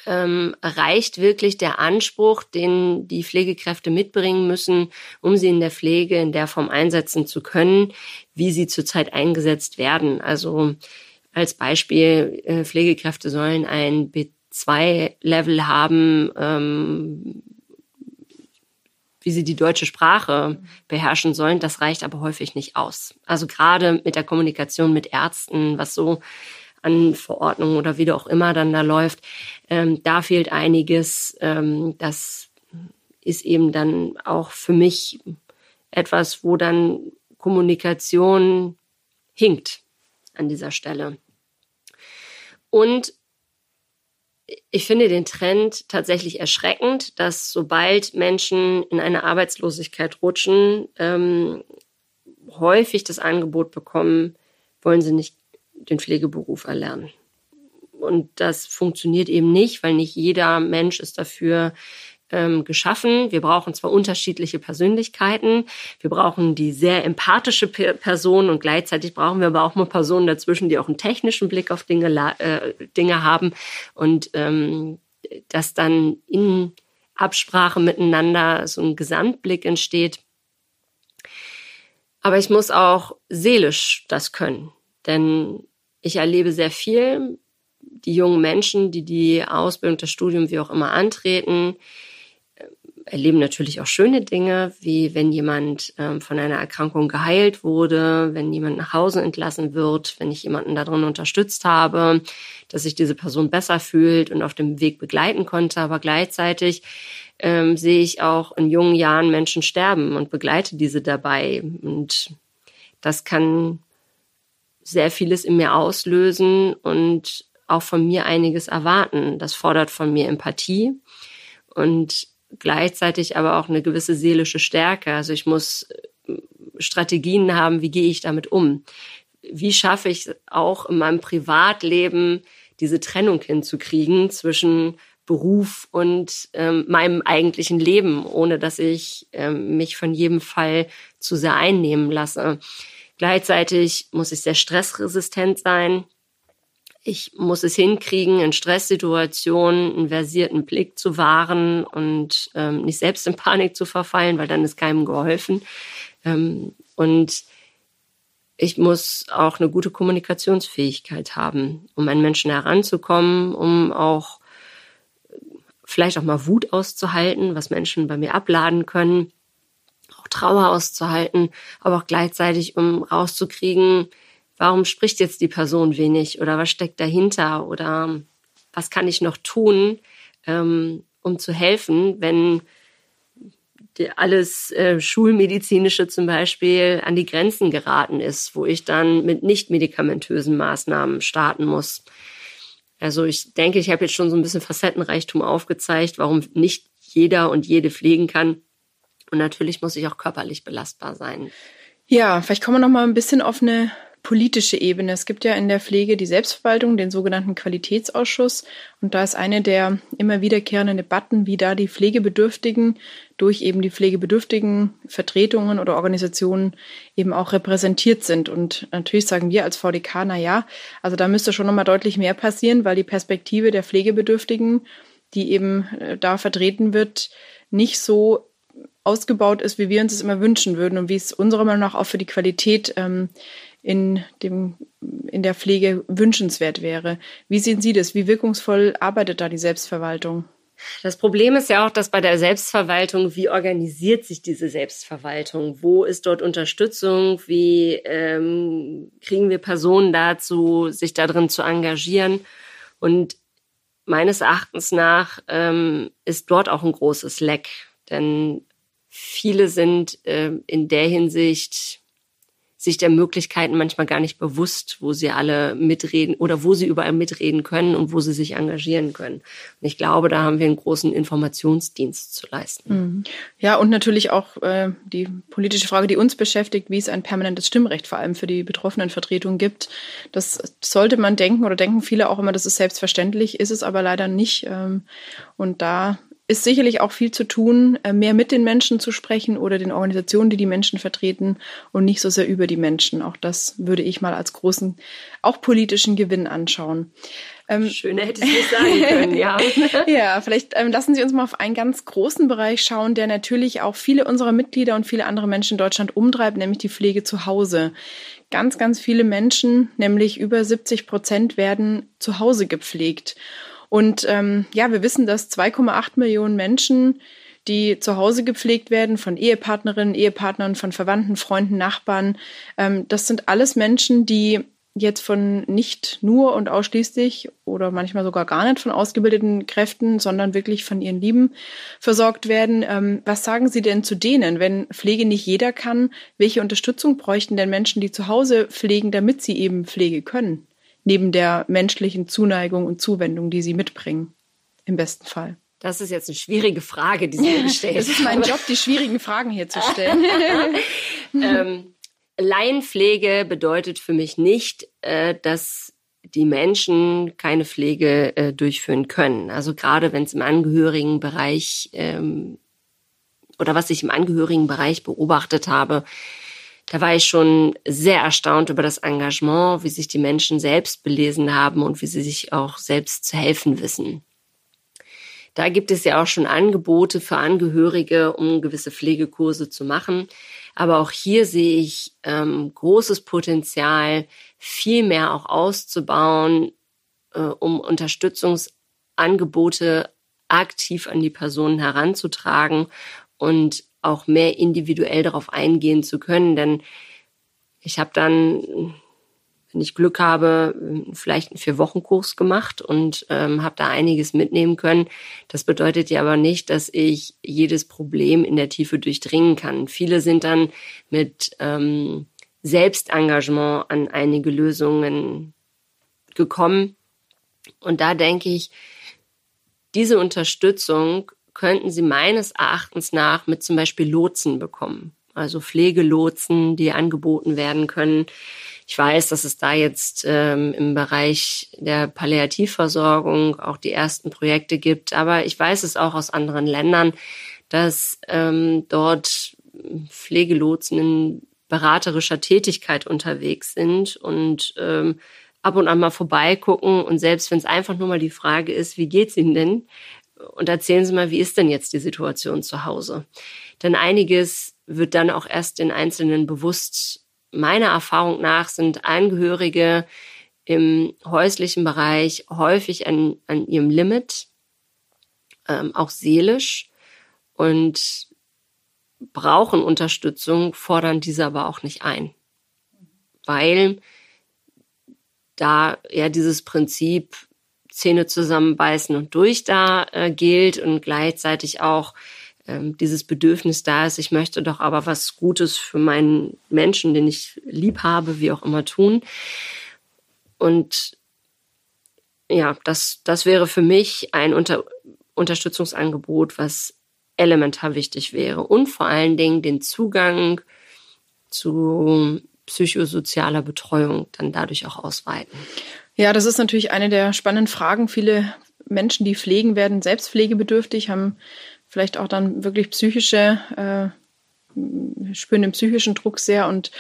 ähm, reicht wirklich der Anspruch, den die Pflegekräfte mitbringen müssen, um sie in der Pflege in der Form einsetzen zu können, wie sie zurzeit eingesetzt werden. Also als Beispiel, äh, Pflegekräfte sollen ein B2-Level haben, ähm, wie sie die deutsche Sprache beherrschen sollen. Das reicht aber häufig nicht aus. Also gerade mit der Kommunikation mit Ärzten, was so an Verordnungen oder wie auch immer dann da läuft. Ähm, da fehlt einiges. Ähm, das ist eben dann auch für mich etwas, wo dann Kommunikation hinkt an dieser Stelle. Und ich finde den Trend tatsächlich erschreckend, dass sobald Menschen in eine Arbeitslosigkeit rutschen, ähm, häufig das Angebot bekommen, wollen sie nicht den Pflegeberuf erlernen. Und das funktioniert eben nicht, weil nicht jeder Mensch ist dafür ähm, geschaffen. Wir brauchen zwar unterschiedliche Persönlichkeiten, wir brauchen die sehr empathische Person und gleichzeitig brauchen wir aber auch mal Personen dazwischen, die auch einen technischen Blick auf Dinge, äh, Dinge haben und ähm, dass dann in Absprache miteinander so ein Gesamtblick entsteht. Aber ich muss auch seelisch das können. Denn ich erlebe sehr viel, die jungen Menschen, die die Ausbildung, das Studium, wie auch immer antreten, äh, erleben natürlich auch schöne Dinge, wie wenn jemand ähm, von einer Erkrankung geheilt wurde, wenn jemand nach Hause entlassen wird, wenn ich jemanden darin unterstützt habe, dass sich diese Person besser fühlt und auf dem Weg begleiten konnte. Aber gleichzeitig ähm, sehe ich auch in jungen Jahren Menschen sterben und begleite diese dabei. Und das kann sehr vieles in mir auslösen und auch von mir einiges erwarten. Das fordert von mir Empathie und gleichzeitig aber auch eine gewisse seelische Stärke. Also ich muss äh, Strategien haben, wie gehe ich damit um? Wie schaffe ich auch in meinem Privatleben diese Trennung hinzukriegen zwischen Beruf und ähm, meinem eigentlichen Leben, ohne dass ich ähm, mich von jedem Fall zu sehr einnehmen lasse. Gleichzeitig muss ich sehr stressresistent sein. Ich muss es hinkriegen, in Stresssituationen einen versierten Blick zu wahren und ähm, nicht selbst in Panik zu verfallen, weil dann ist keinem geholfen. Ähm, und ich muss auch eine gute Kommunikationsfähigkeit haben, um an Menschen heranzukommen, um auch vielleicht auch mal Wut auszuhalten, was Menschen bei mir abladen können, auch Trauer auszuhalten, aber auch gleichzeitig, um rauszukriegen, warum spricht jetzt die Person wenig oder was steckt dahinter oder was kann ich noch tun, ähm, um zu helfen, wenn alles äh, Schulmedizinische zum Beispiel an die Grenzen geraten ist, wo ich dann mit nicht medikamentösen Maßnahmen starten muss. Also ich denke, ich habe jetzt schon so ein bisschen Facettenreichtum aufgezeigt, warum nicht jeder und jede pflegen kann. Und natürlich muss ich auch körperlich belastbar sein. Ja, vielleicht kommen wir noch mal ein bisschen auf eine politische Ebene. Es gibt ja in der Pflege die Selbstverwaltung, den sogenannten Qualitätsausschuss. Und da ist eine der immer wiederkehrenden Debatten, wie da die Pflegebedürftigen durch eben die pflegebedürftigen Vertretungen oder Organisationen eben auch repräsentiert sind. Und natürlich sagen wir als VDK, na ja, also da müsste schon nochmal deutlich mehr passieren, weil die Perspektive der Pflegebedürftigen, die eben äh, da vertreten wird, nicht so ausgebaut ist, wie wir uns es immer wünschen würden und wie es unserer Meinung nach auch für die Qualität ähm, in, dem, in der Pflege wünschenswert wäre. Wie sehen Sie das? Wie wirkungsvoll arbeitet da die Selbstverwaltung? Das Problem ist ja auch, dass bei der Selbstverwaltung, wie organisiert sich diese Selbstverwaltung? Wo ist dort Unterstützung? Wie ähm, kriegen wir Personen dazu, sich darin zu engagieren? Und meines Erachtens nach ähm, ist dort auch ein großes Leck, denn viele sind äh, in der Hinsicht sich der Möglichkeiten manchmal gar nicht bewusst, wo sie alle mitreden oder wo sie überall mitreden können und wo sie sich engagieren können. Und ich glaube, da haben wir einen großen Informationsdienst zu leisten. Mhm. Ja, und natürlich auch äh, die politische Frage, die uns beschäftigt, wie es ein permanentes Stimmrecht vor allem für die betroffenen Vertretungen gibt. Das sollte man denken oder denken viele auch immer, das ist selbstverständlich, ist es aber leider nicht. Ähm, und da ist sicherlich auch viel zu tun, äh, mehr mit den Menschen zu sprechen oder den Organisationen, die die Menschen vertreten und nicht so sehr über die Menschen. Auch das würde ich mal als großen, auch politischen Gewinn anschauen. Ähm, Schöner hätte ich nicht sagen können, ja. ja, vielleicht ähm, lassen Sie uns mal auf einen ganz großen Bereich schauen, der natürlich auch viele unserer Mitglieder und viele andere Menschen in Deutschland umtreibt, nämlich die Pflege zu Hause. Ganz, ganz viele Menschen, nämlich über 70 Prozent, werden zu Hause gepflegt. Und ähm, ja, wir wissen, dass 2,8 Millionen Menschen, die zu Hause gepflegt werden, von Ehepartnerinnen, Ehepartnern, von Verwandten, Freunden, Nachbarn, ähm, das sind alles Menschen, die jetzt von nicht nur und ausschließlich oder manchmal sogar gar nicht von ausgebildeten Kräften, sondern wirklich von ihren Lieben versorgt werden. Ähm, was sagen Sie denn zu denen, wenn Pflege nicht jeder kann? Welche Unterstützung bräuchten denn Menschen, die zu Hause pflegen, damit sie eben Pflege können? Neben der menschlichen Zuneigung und Zuwendung, die sie mitbringen, im besten Fall? Das ist jetzt eine schwierige Frage, die Sie mir gestellt haben. Es ist mein Job, die schwierigen Fragen hier zu stellen. ähm, Laienpflege bedeutet für mich nicht, äh, dass die Menschen keine Pflege äh, durchführen können. Also gerade wenn es im Angehörigenbereich ähm, oder was ich im Angehörigenbereich beobachtet habe, da war ich schon sehr erstaunt über das Engagement, wie sich die Menschen selbst belesen haben und wie sie sich auch selbst zu helfen wissen. Da gibt es ja auch schon Angebote für Angehörige, um gewisse Pflegekurse zu machen. Aber auch hier sehe ich ähm, großes Potenzial, viel mehr auch auszubauen, äh, um Unterstützungsangebote aktiv an die Personen heranzutragen und auch mehr individuell darauf eingehen zu können. Denn ich habe dann, wenn ich Glück habe, vielleicht einen Vier-Wochen-Kurs gemacht und ähm, habe da einiges mitnehmen können. Das bedeutet ja aber nicht, dass ich jedes Problem in der Tiefe durchdringen kann. Viele sind dann mit ähm, Selbstengagement an einige Lösungen gekommen. Und da denke ich, diese Unterstützung könnten sie meines Erachtens nach mit zum Beispiel Lotsen bekommen. Also Pflegelotsen, die angeboten werden können. Ich weiß, dass es da jetzt ähm, im Bereich der Palliativversorgung auch die ersten Projekte gibt, aber ich weiß es auch aus anderen Ländern, dass ähm, dort Pflegelotsen in beraterischer Tätigkeit unterwegs sind und ähm, ab und an mal vorbeigucken und selbst wenn es einfach nur mal die Frage ist, wie geht's Ihnen denn? Und erzählen Sie mal, wie ist denn jetzt die Situation zu Hause? Denn einiges wird dann auch erst den Einzelnen bewusst. Meiner Erfahrung nach sind Angehörige im häuslichen Bereich häufig an, an ihrem Limit, ähm, auch seelisch und brauchen Unterstützung, fordern diese aber auch nicht ein, weil da ja dieses Prinzip Zähne zusammenbeißen und durch da äh, gilt und gleichzeitig auch ähm, dieses Bedürfnis da ist, ich möchte doch aber was Gutes für meinen Menschen, den ich lieb habe, wie auch immer tun. Und ja, das, das wäre für mich ein Unter Unterstützungsangebot, was elementar wichtig wäre. Und vor allen Dingen den Zugang zu psychosozialer Betreuung dann dadurch auch ausweiten. Ja, das ist natürlich eine der spannenden Fragen. Viele Menschen, die pflegen, werden selbst pflegebedürftig, haben vielleicht auch dann wirklich psychische äh, spüren den psychischen Druck sehr und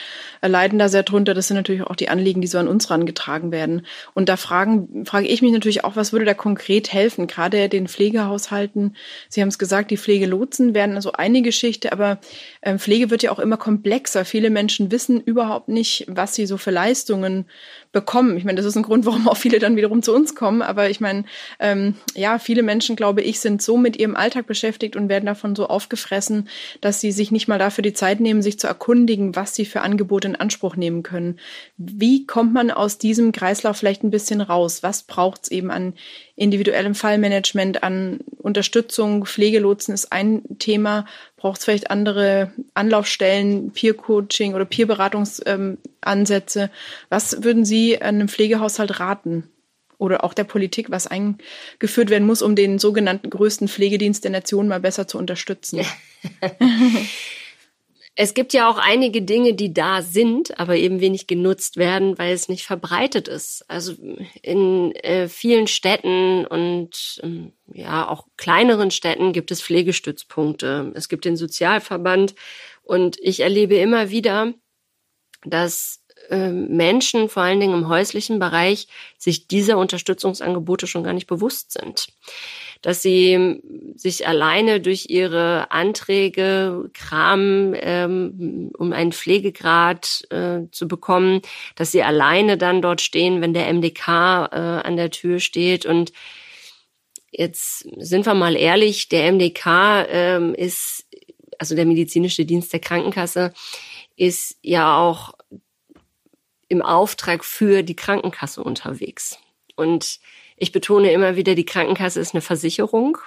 leiden da sehr drunter. Das sind natürlich auch die Anliegen, die so an uns rangetragen werden. Und da fragen, frage ich mich natürlich auch, was würde da konkret helfen? Gerade den Pflegehaushalten. Sie haben es gesagt, die Pflegelotsen werden also eine Geschichte, aber ähm, Pflege wird ja auch immer komplexer. Viele Menschen wissen überhaupt nicht, was sie so für Leistungen bekommen. Ich meine, das ist ein Grund, warum auch viele dann wiederum zu uns kommen. Aber ich meine, ähm, ja, viele Menschen, glaube ich, sind so mit ihrem Alltag beschäftigt und werden davon so aufgefressen, dass sie sich nicht mal dafür die Zeit nehmen, sich zu erkundigen, was sie für Angebote in Anspruch nehmen können. Wie kommt man aus diesem Kreislauf vielleicht ein bisschen raus? Was braucht es eben an individuellem Fallmanagement, an Unterstützung? Pflegelotsen ist ein Thema. Braucht es vielleicht andere Anlaufstellen, Peer-Coaching oder Peer-Beratungsansätze? Ähm, was würden Sie einem Pflegehaushalt raten? Oder auch der Politik, was eingeführt werden muss, um den sogenannten größten Pflegedienst der Nation mal besser zu unterstützen? Es gibt ja auch einige Dinge, die da sind, aber eben wenig genutzt werden, weil es nicht verbreitet ist. Also in äh, vielen Städten und ähm, ja auch kleineren Städten gibt es Pflegestützpunkte. Es gibt den Sozialverband und ich erlebe immer wieder, dass äh, Menschen, vor allen Dingen im häuslichen Bereich, sich dieser Unterstützungsangebote schon gar nicht bewusst sind dass sie sich alleine durch ihre Anträge Kram, ähm, um einen Pflegegrad äh, zu bekommen, dass sie alleine dann dort stehen, wenn der MDK äh, an der Tür steht und Jetzt sind wir mal ehrlich, der MDK ähm, ist, also der medizinische Dienst der Krankenkasse, ist ja auch im Auftrag für die Krankenkasse unterwegs. Und ich betone immer wieder, die Krankenkasse ist eine Versicherung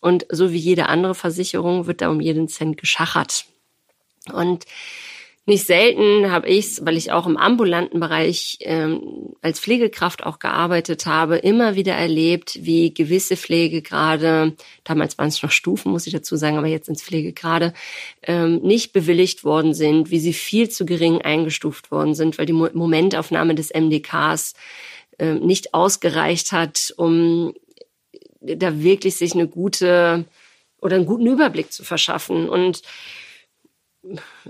und so wie jede andere Versicherung wird da um jeden Cent geschachert. Und nicht selten habe ich es, weil ich auch im ambulanten Bereich ähm, als Pflegekraft auch gearbeitet habe, immer wieder erlebt, wie gewisse Pflegegrade, damals waren es noch Stufen, muss ich dazu sagen, aber jetzt sind es Pflegegrade, ähm, nicht bewilligt worden sind, wie sie viel zu gering eingestuft worden sind, weil die Momentaufnahme des MDKs äh, nicht ausgereicht hat, um da wirklich sich eine gute oder einen guten Überblick zu verschaffen. Und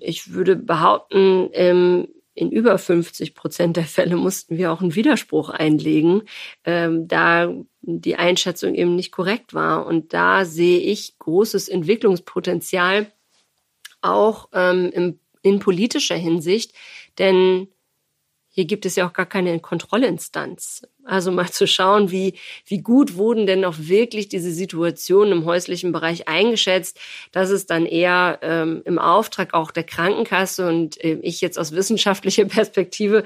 ich würde behaupten, ähm, in über 50 Prozent der Fälle mussten wir auch einen Widerspruch einlegen, ähm, da die Einschätzung eben nicht korrekt war. Und da sehe ich großes Entwicklungspotenzial auch ähm, im, in politischer Hinsicht, denn hier gibt es ja auch gar keine Kontrollinstanz. Also mal zu schauen, wie, wie gut wurden denn auch wirklich diese Situationen im häuslichen Bereich eingeschätzt. Das ist dann eher ähm, im Auftrag auch der Krankenkasse und äh, ich jetzt aus wissenschaftlicher Perspektive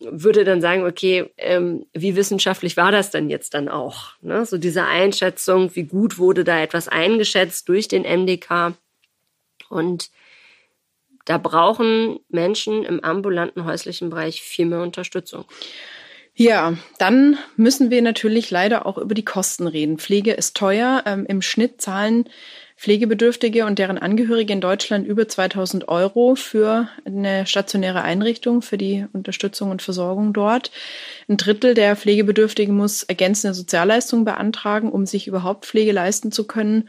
würde dann sagen, okay, ähm, wie wissenschaftlich war das denn jetzt dann auch? Ne? So diese Einschätzung, wie gut wurde da etwas eingeschätzt durch den MDK und da brauchen Menschen im ambulanten häuslichen Bereich viel mehr Unterstützung. Ja, dann müssen wir natürlich leider auch über die Kosten reden. Pflege ist teuer. Ähm, Im Schnitt zahlen Pflegebedürftige und deren Angehörige in Deutschland über 2000 Euro für eine stationäre Einrichtung, für die Unterstützung und Versorgung dort. Ein Drittel der Pflegebedürftigen muss ergänzende Sozialleistungen beantragen, um sich überhaupt Pflege leisten zu können.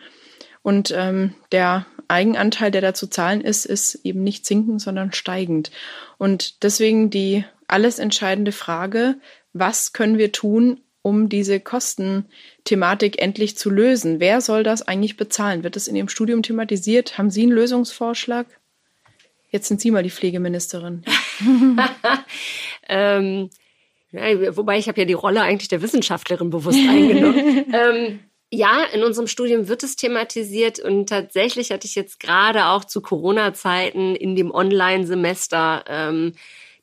Und ähm, der Eigenanteil, der da zu zahlen ist, ist eben nicht sinkend, sondern steigend. Und deswegen die alles entscheidende Frage, was können wir tun, um diese Kostenthematik endlich zu lösen? Wer soll das eigentlich bezahlen? Wird das in Ihrem Studium thematisiert? Haben Sie einen Lösungsvorschlag? Jetzt sind Sie mal die Pflegeministerin. ähm, ja, wobei ich habe ja die Rolle eigentlich der Wissenschaftlerin bewusst eingenommen. ähm, ja, in unserem Studium wird es thematisiert und tatsächlich hatte ich jetzt gerade auch zu Corona-Zeiten in dem Online-Semester ähm,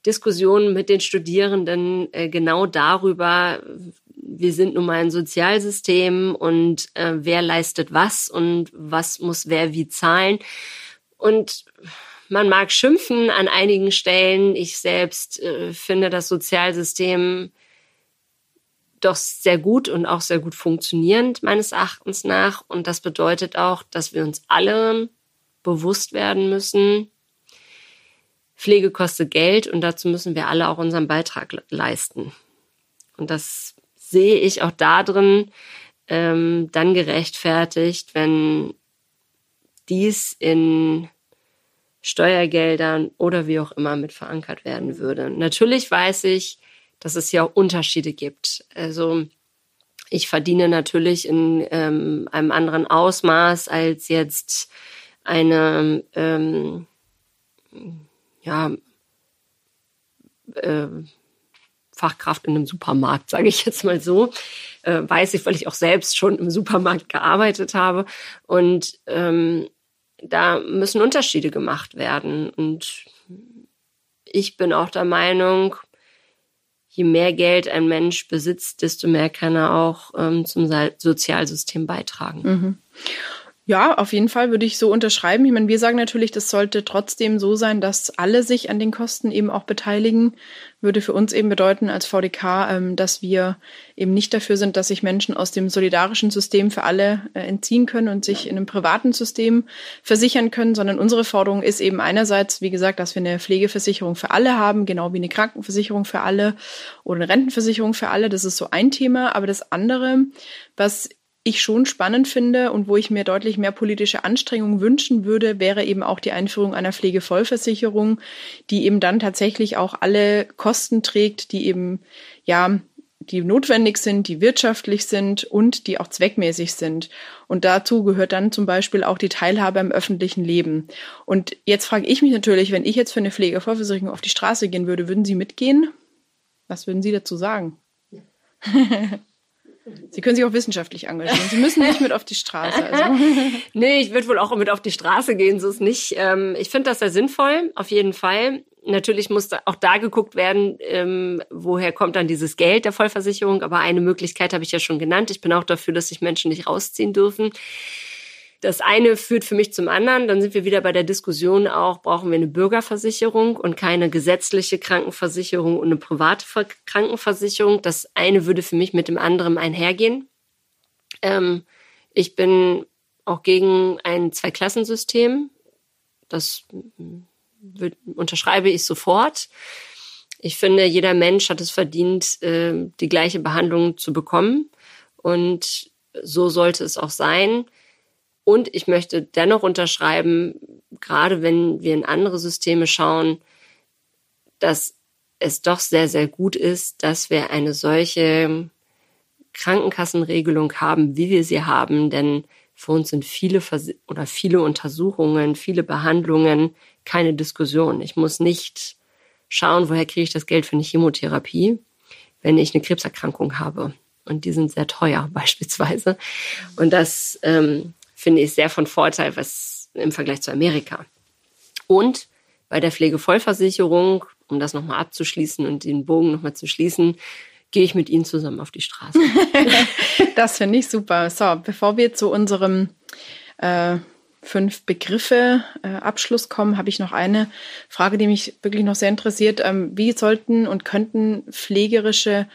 Diskussionen mit den Studierenden äh, genau darüber, wir sind nun mal ein Sozialsystem und äh, wer leistet was und was muss wer wie zahlen. Und man mag schimpfen an einigen Stellen. Ich selbst äh, finde das Sozialsystem doch sehr gut und auch sehr gut funktionierend meines Erachtens nach. Und das bedeutet auch, dass wir uns alle bewusst werden müssen, Pflege kostet Geld und dazu müssen wir alle auch unseren Beitrag leisten. Und das sehe ich auch darin ähm, dann gerechtfertigt, wenn dies in Steuergeldern oder wie auch immer mit verankert werden würde. Natürlich weiß ich, dass es auch Unterschiede gibt. Also ich verdiene natürlich in ähm, einem anderen Ausmaß als jetzt eine ähm, ja, äh, Fachkraft in einem Supermarkt, sage ich jetzt mal so. Äh, weiß ich, weil ich auch selbst schon im Supermarkt gearbeitet habe. Und ähm, da müssen Unterschiede gemacht werden. Und ich bin auch der Meinung, je mehr Geld ein Mensch besitzt, desto mehr kann er auch ähm, zum Sozialsystem beitragen. Mhm. Ja, auf jeden Fall würde ich so unterschreiben. Ich meine, wir sagen natürlich, das sollte trotzdem so sein, dass alle sich an den Kosten eben auch beteiligen. Würde für uns eben bedeuten als VDK, ähm, dass wir eben nicht dafür sind, dass sich Menschen aus dem solidarischen System für alle äh, entziehen können und sich in einem privaten System versichern können, sondern unsere Forderung ist eben einerseits, wie gesagt, dass wir eine Pflegeversicherung für alle haben, genau wie eine Krankenversicherung für alle oder eine Rentenversicherung für alle. Das ist so ein Thema. Aber das andere, was ich schon spannend finde und wo ich mir deutlich mehr politische Anstrengungen wünschen würde, wäre eben auch die Einführung einer Pflegevollversicherung, die eben dann tatsächlich auch alle Kosten trägt, die eben, ja, die notwendig sind, die wirtschaftlich sind und die auch zweckmäßig sind. Und dazu gehört dann zum Beispiel auch die Teilhabe am öffentlichen Leben. Und jetzt frage ich mich natürlich, wenn ich jetzt für eine Pflegevollversicherung auf die Straße gehen würde, würden Sie mitgehen? Was würden Sie dazu sagen? Sie können sich auch wissenschaftlich engagieren. Sie müssen nicht mit auf die Straße. Also. nee, ich würde wohl auch mit auf die Straße gehen, so ist nicht. Ähm, ich finde das sehr sinnvoll, auf jeden Fall. Natürlich muss auch da geguckt werden, ähm, woher kommt dann dieses Geld der Vollversicherung. Aber eine Möglichkeit habe ich ja schon genannt. Ich bin auch dafür, dass sich Menschen nicht rausziehen dürfen. Das eine führt für mich zum anderen. Dann sind wir wieder bei der Diskussion auch, brauchen wir eine Bürgerversicherung und keine gesetzliche Krankenversicherung und eine private Krankenversicherung. Das eine würde für mich mit dem anderen einhergehen. Ähm, ich bin auch gegen ein Zweiklassensystem. Das wird, unterschreibe ich sofort. Ich finde, jeder Mensch hat es verdient, äh, die gleiche Behandlung zu bekommen. Und so sollte es auch sein. Und ich möchte dennoch unterschreiben, gerade wenn wir in andere Systeme schauen, dass es doch sehr, sehr gut ist, dass wir eine solche Krankenkassenregelung haben, wie wir sie haben, denn für uns sind viele Vers oder viele Untersuchungen, viele Behandlungen keine Diskussion. Ich muss nicht schauen, woher kriege ich das Geld für eine Chemotherapie, wenn ich eine Krebserkrankung habe. Und die sind sehr teuer beispielsweise. Und das ähm, finde ich sehr von Vorteil, was im Vergleich zu Amerika. Und bei der Pflegevollversicherung, um das nochmal abzuschließen und den Bogen nochmal zu schließen, gehe ich mit Ihnen zusammen auf die Straße. das finde ich super. So, bevor wir zu unserem äh, fünf Begriffe äh, Abschluss kommen, habe ich noch eine Frage, die mich wirklich noch sehr interessiert. Ähm, wie sollten und könnten pflegerische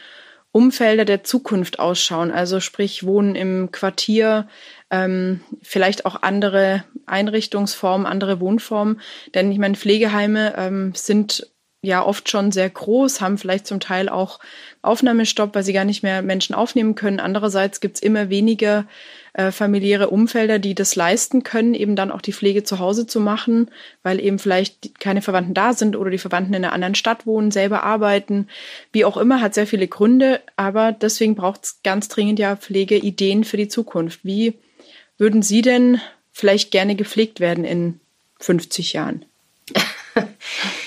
Umfelder der Zukunft ausschauen? Also sprich Wohnen im Quartier, ähm, vielleicht auch andere Einrichtungsformen, andere Wohnformen. Denn ich meine, Pflegeheime ähm, sind ja oft schon sehr groß, haben vielleicht zum Teil auch Aufnahmestopp, weil sie gar nicht mehr Menschen aufnehmen können. Andererseits gibt es immer weniger äh, familiäre Umfelder, die das leisten können, eben dann auch die Pflege zu Hause zu machen, weil eben vielleicht keine Verwandten da sind oder die Verwandten in einer anderen Stadt wohnen, selber arbeiten. Wie auch immer, hat sehr viele Gründe, aber deswegen braucht es ganz dringend ja Pflegeideen für die Zukunft. Wie würden Sie denn vielleicht gerne gepflegt werden in 50 Jahren?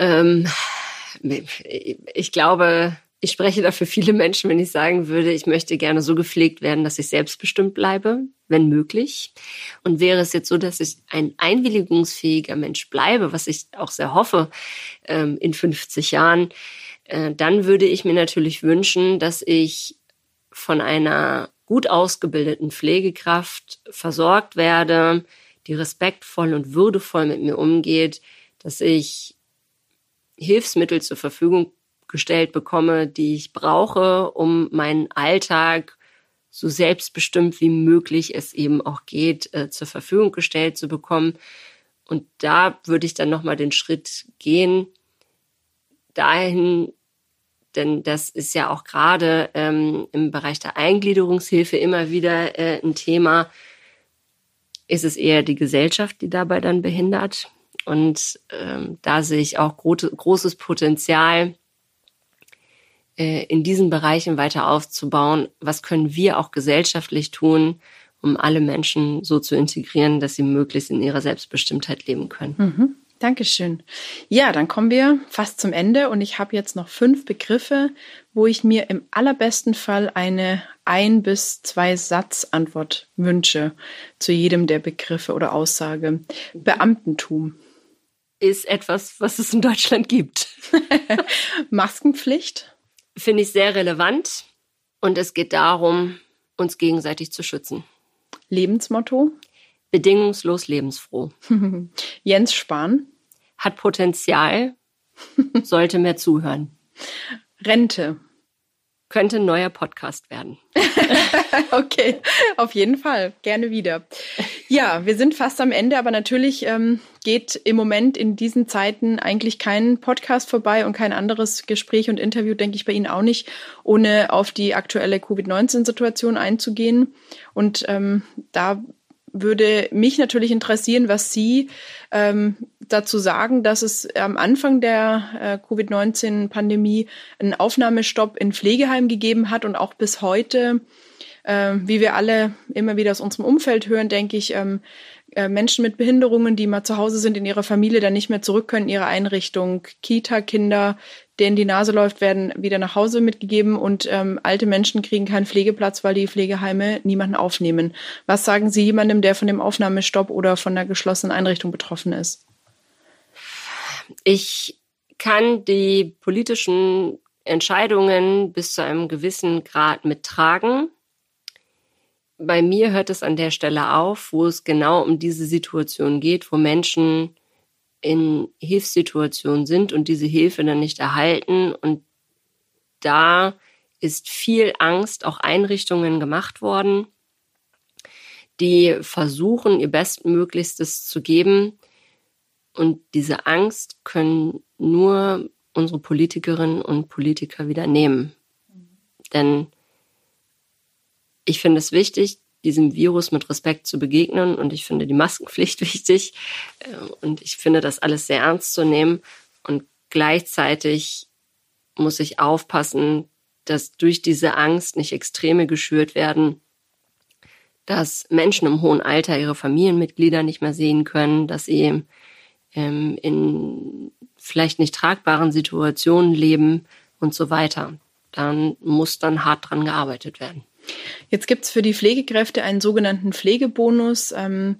ähm, ich glaube, ich spreche da für viele Menschen, wenn ich sagen würde, ich möchte gerne so gepflegt werden, dass ich selbstbestimmt bleibe, wenn möglich. Und wäre es jetzt so, dass ich ein einwilligungsfähiger Mensch bleibe, was ich auch sehr hoffe ähm, in 50 Jahren, äh, dann würde ich mir natürlich wünschen, dass ich von einer gut ausgebildeten Pflegekraft versorgt werde, die respektvoll und würdevoll mit mir umgeht, dass ich Hilfsmittel zur Verfügung gestellt bekomme, die ich brauche, um meinen Alltag so selbstbestimmt wie möglich es eben auch geht, äh, zur Verfügung gestellt zu bekommen. Und da würde ich dann nochmal den Schritt gehen, dahin, denn das ist ja auch gerade ähm, im Bereich der Eingliederungshilfe immer wieder äh, ein Thema. Ist es eher die Gesellschaft, die dabei dann behindert? Und ähm, da sehe ich auch gro großes Potenzial, äh, in diesen Bereichen weiter aufzubauen. Was können wir auch gesellschaftlich tun, um alle Menschen so zu integrieren, dass sie möglichst in ihrer Selbstbestimmtheit leben können? Mhm. Dankeschön. Ja, dann kommen wir fast zum Ende und ich habe jetzt noch fünf Begriffe, wo ich mir im allerbesten Fall eine ein bis zwei Satzantwort wünsche zu jedem der Begriffe oder Aussage. Beamtentum ist etwas, was es in Deutschland gibt. Maskenpflicht finde ich sehr relevant und es geht darum, uns gegenseitig zu schützen. Lebensmotto? Bedingungslos lebensfroh. Jens Spahn? Hat Potenzial, sollte mehr zuhören. Rente? Könnte ein neuer Podcast werden. okay, auf jeden Fall. Gerne wieder. Ja, wir sind fast am Ende, aber natürlich ähm, geht im Moment in diesen Zeiten eigentlich kein Podcast vorbei und kein anderes Gespräch und Interview, denke ich, bei Ihnen auch nicht, ohne auf die aktuelle Covid-19-Situation einzugehen. Und ähm, da würde mich natürlich interessieren, was Sie ähm, dazu sagen, dass es am Anfang der äh, Covid-19-Pandemie einen Aufnahmestopp in Pflegeheimen gegeben hat und auch bis heute, äh, wie wir alle immer wieder aus unserem Umfeld hören, denke ich, ähm, äh, Menschen mit Behinderungen, die mal zu Hause sind in ihrer Familie, dann nicht mehr zurück können ihre Einrichtung, Kita-Kinder, denen die Nase läuft, werden wieder nach Hause mitgegeben und ähm, alte Menschen kriegen keinen Pflegeplatz, weil die Pflegeheime niemanden aufnehmen. Was sagen Sie jemandem, der von dem Aufnahmestopp oder von der geschlossenen Einrichtung betroffen ist? Ich kann die politischen Entscheidungen bis zu einem gewissen Grad mittragen bei mir hört es an der Stelle auf, wo es genau um diese Situation geht, wo Menschen in Hilfssituationen sind und diese Hilfe dann nicht erhalten. Und da ist viel Angst auch Einrichtungen gemacht worden, die versuchen, ihr Bestmöglichstes zu geben. Und diese Angst können nur unsere Politikerinnen und Politiker wieder nehmen. Denn ich finde es wichtig, diesem Virus mit Respekt zu begegnen und ich finde die Maskenpflicht wichtig äh, und ich finde das alles sehr ernst zu nehmen und gleichzeitig muss ich aufpassen, dass durch diese Angst nicht Extreme geschürt werden, dass Menschen im hohen Alter ihre Familienmitglieder nicht mehr sehen können, dass sie ähm, in vielleicht nicht tragbaren Situationen leben und so weiter. Dann muss dann hart dran gearbeitet werden. Jetzt gibt es für die Pflegekräfte einen sogenannten Pflegebonus. Ähm,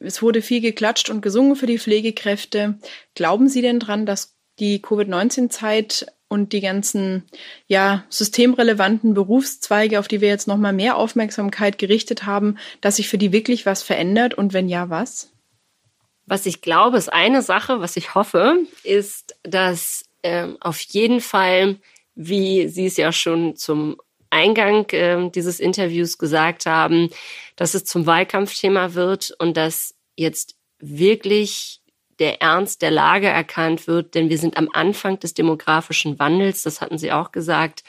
es wurde viel geklatscht und gesungen für die Pflegekräfte. Glauben Sie denn dran, dass die Covid-19-Zeit und die ganzen ja systemrelevanten Berufszweige, auf die wir jetzt noch mal mehr Aufmerksamkeit gerichtet haben, dass sich für die wirklich was verändert und wenn ja, was? Was ich glaube, ist eine Sache, was ich hoffe, ist, dass ähm, auf jeden Fall, wie Sie es ja schon zum Eingang äh, dieses Interviews gesagt haben, dass es zum Wahlkampfthema wird und dass jetzt wirklich der Ernst der Lage erkannt wird, denn wir sind am Anfang des demografischen Wandels, das hatten Sie auch gesagt.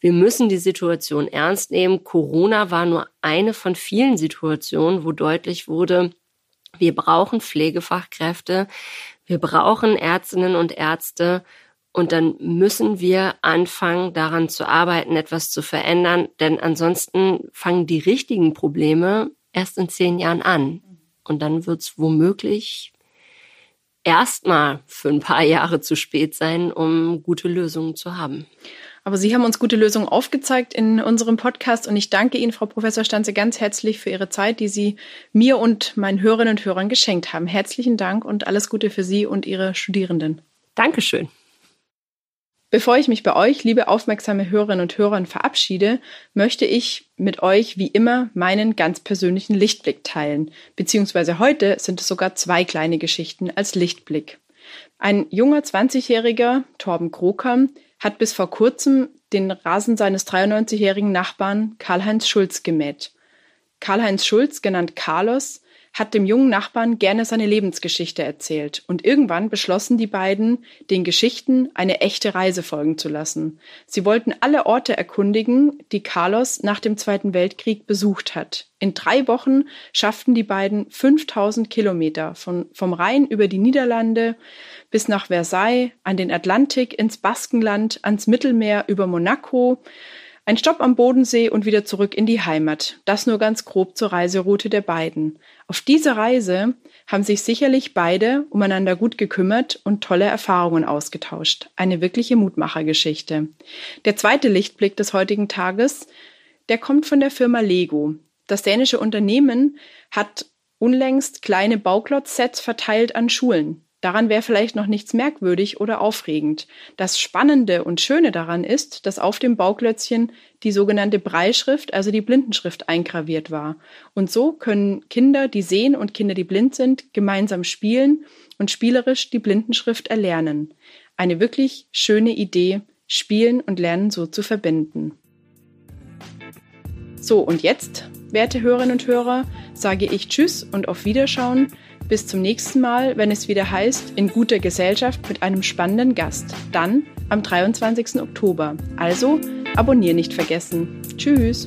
Wir müssen die Situation ernst nehmen. Corona war nur eine von vielen Situationen, wo deutlich wurde, wir brauchen Pflegefachkräfte, wir brauchen Ärztinnen und Ärzte und dann müssen wir anfangen, daran zu arbeiten, etwas zu verändern, denn ansonsten fangen die richtigen Probleme erst in zehn Jahren an. Und dann wird es womöglich erstmal für ein paar Jahre zu spät sein, um gute Lösungen zu haben. Aber Sie haben uns gute Lösungen aufgezeigt in unserem Podcast und ich danke Ihnen, Frau Professor Stanze, ganz herzlich für Ihre Zeit, die Sie mir und meinen Hörerinnen und Hörern geschenkt haben. Herzlichen Dank und alles Gute für Sie und Ihre Studierenden. Dankeschön. Bevor ich mich bei euch, liebe aufmerksame Hörerinnen und Hörern, verabschiede, möchte ich mit euch wie immer meinen ganz persönlichen Lichtblick teilen. Beziehungsweise heute sind es sogar zwei kleine Geschichten als Lichtblick. Ein junger 20-jähriger, Torben Kroker, hat bis vor kurzem den Rasen seines 93-jährigen Nachbarn Karl-Heinz Schulz gemäht. Karl-Heinz Schulz, genannt Carlos, hat dem jungen Nachbarn gerne seine Lebensgeschichte erzählt und irgendwann beschlossen die beiden, den Geschichten eine echte Reise folgen zu lassen. Sie wollten alle Orte erkundigen, die Carlos nach dem Zweiten Weltkrieg besucht hat. In drei Wochen schafften die beiden 5000 Kilometer von, vom Rhein über die Niederlande bis nach Versailles, an den Atlantik, ins Baskenland, ans Mittelmeer, über Monaco, ein Stopp am Bodensee und wieder zurück in die Heimat. Das nur ganz grob zur Reiseroute der beiden. Auf dieser Reise haben sich sicherlich beide umeinander gut gekümmert und tolle Erfahrungen ausgetauscht. Eine wirkliche Mutmachergeschichte. Der zweite Lichtblick des heutigen Tages, der kommt von der Firma Lego. Das dänische Unternehmen hat unlängst kleine Bauklotzsets verteilt an Schulen. Daran wäre vielleicht noch nichts merkwürdig oder aufregend. Das Spannende und Schöne daran ist, dass auf dem Bauklötzchen die sogenannte Breitschrift, also die Blindenschrift, eingraviert war. Und so können Kinder, die sehen und Kinder, die blind sind, gemeinsam spielen und spielerisch die Blindenschrift erlernen. Eine wirklich schöne Idee, Spielen und Lernen so zu verbinden. So, und jetzt, werte Hörerinnen und Hörer, sage ich Tschüss und auf Wiederschauen bis zum nächsten Mal, wenn es wieder heißt, in guter Gesellschaft mit einem spannenden Gast. Dann am 23. Oktober. Also abonnieren nicht vergessen. Tschüss.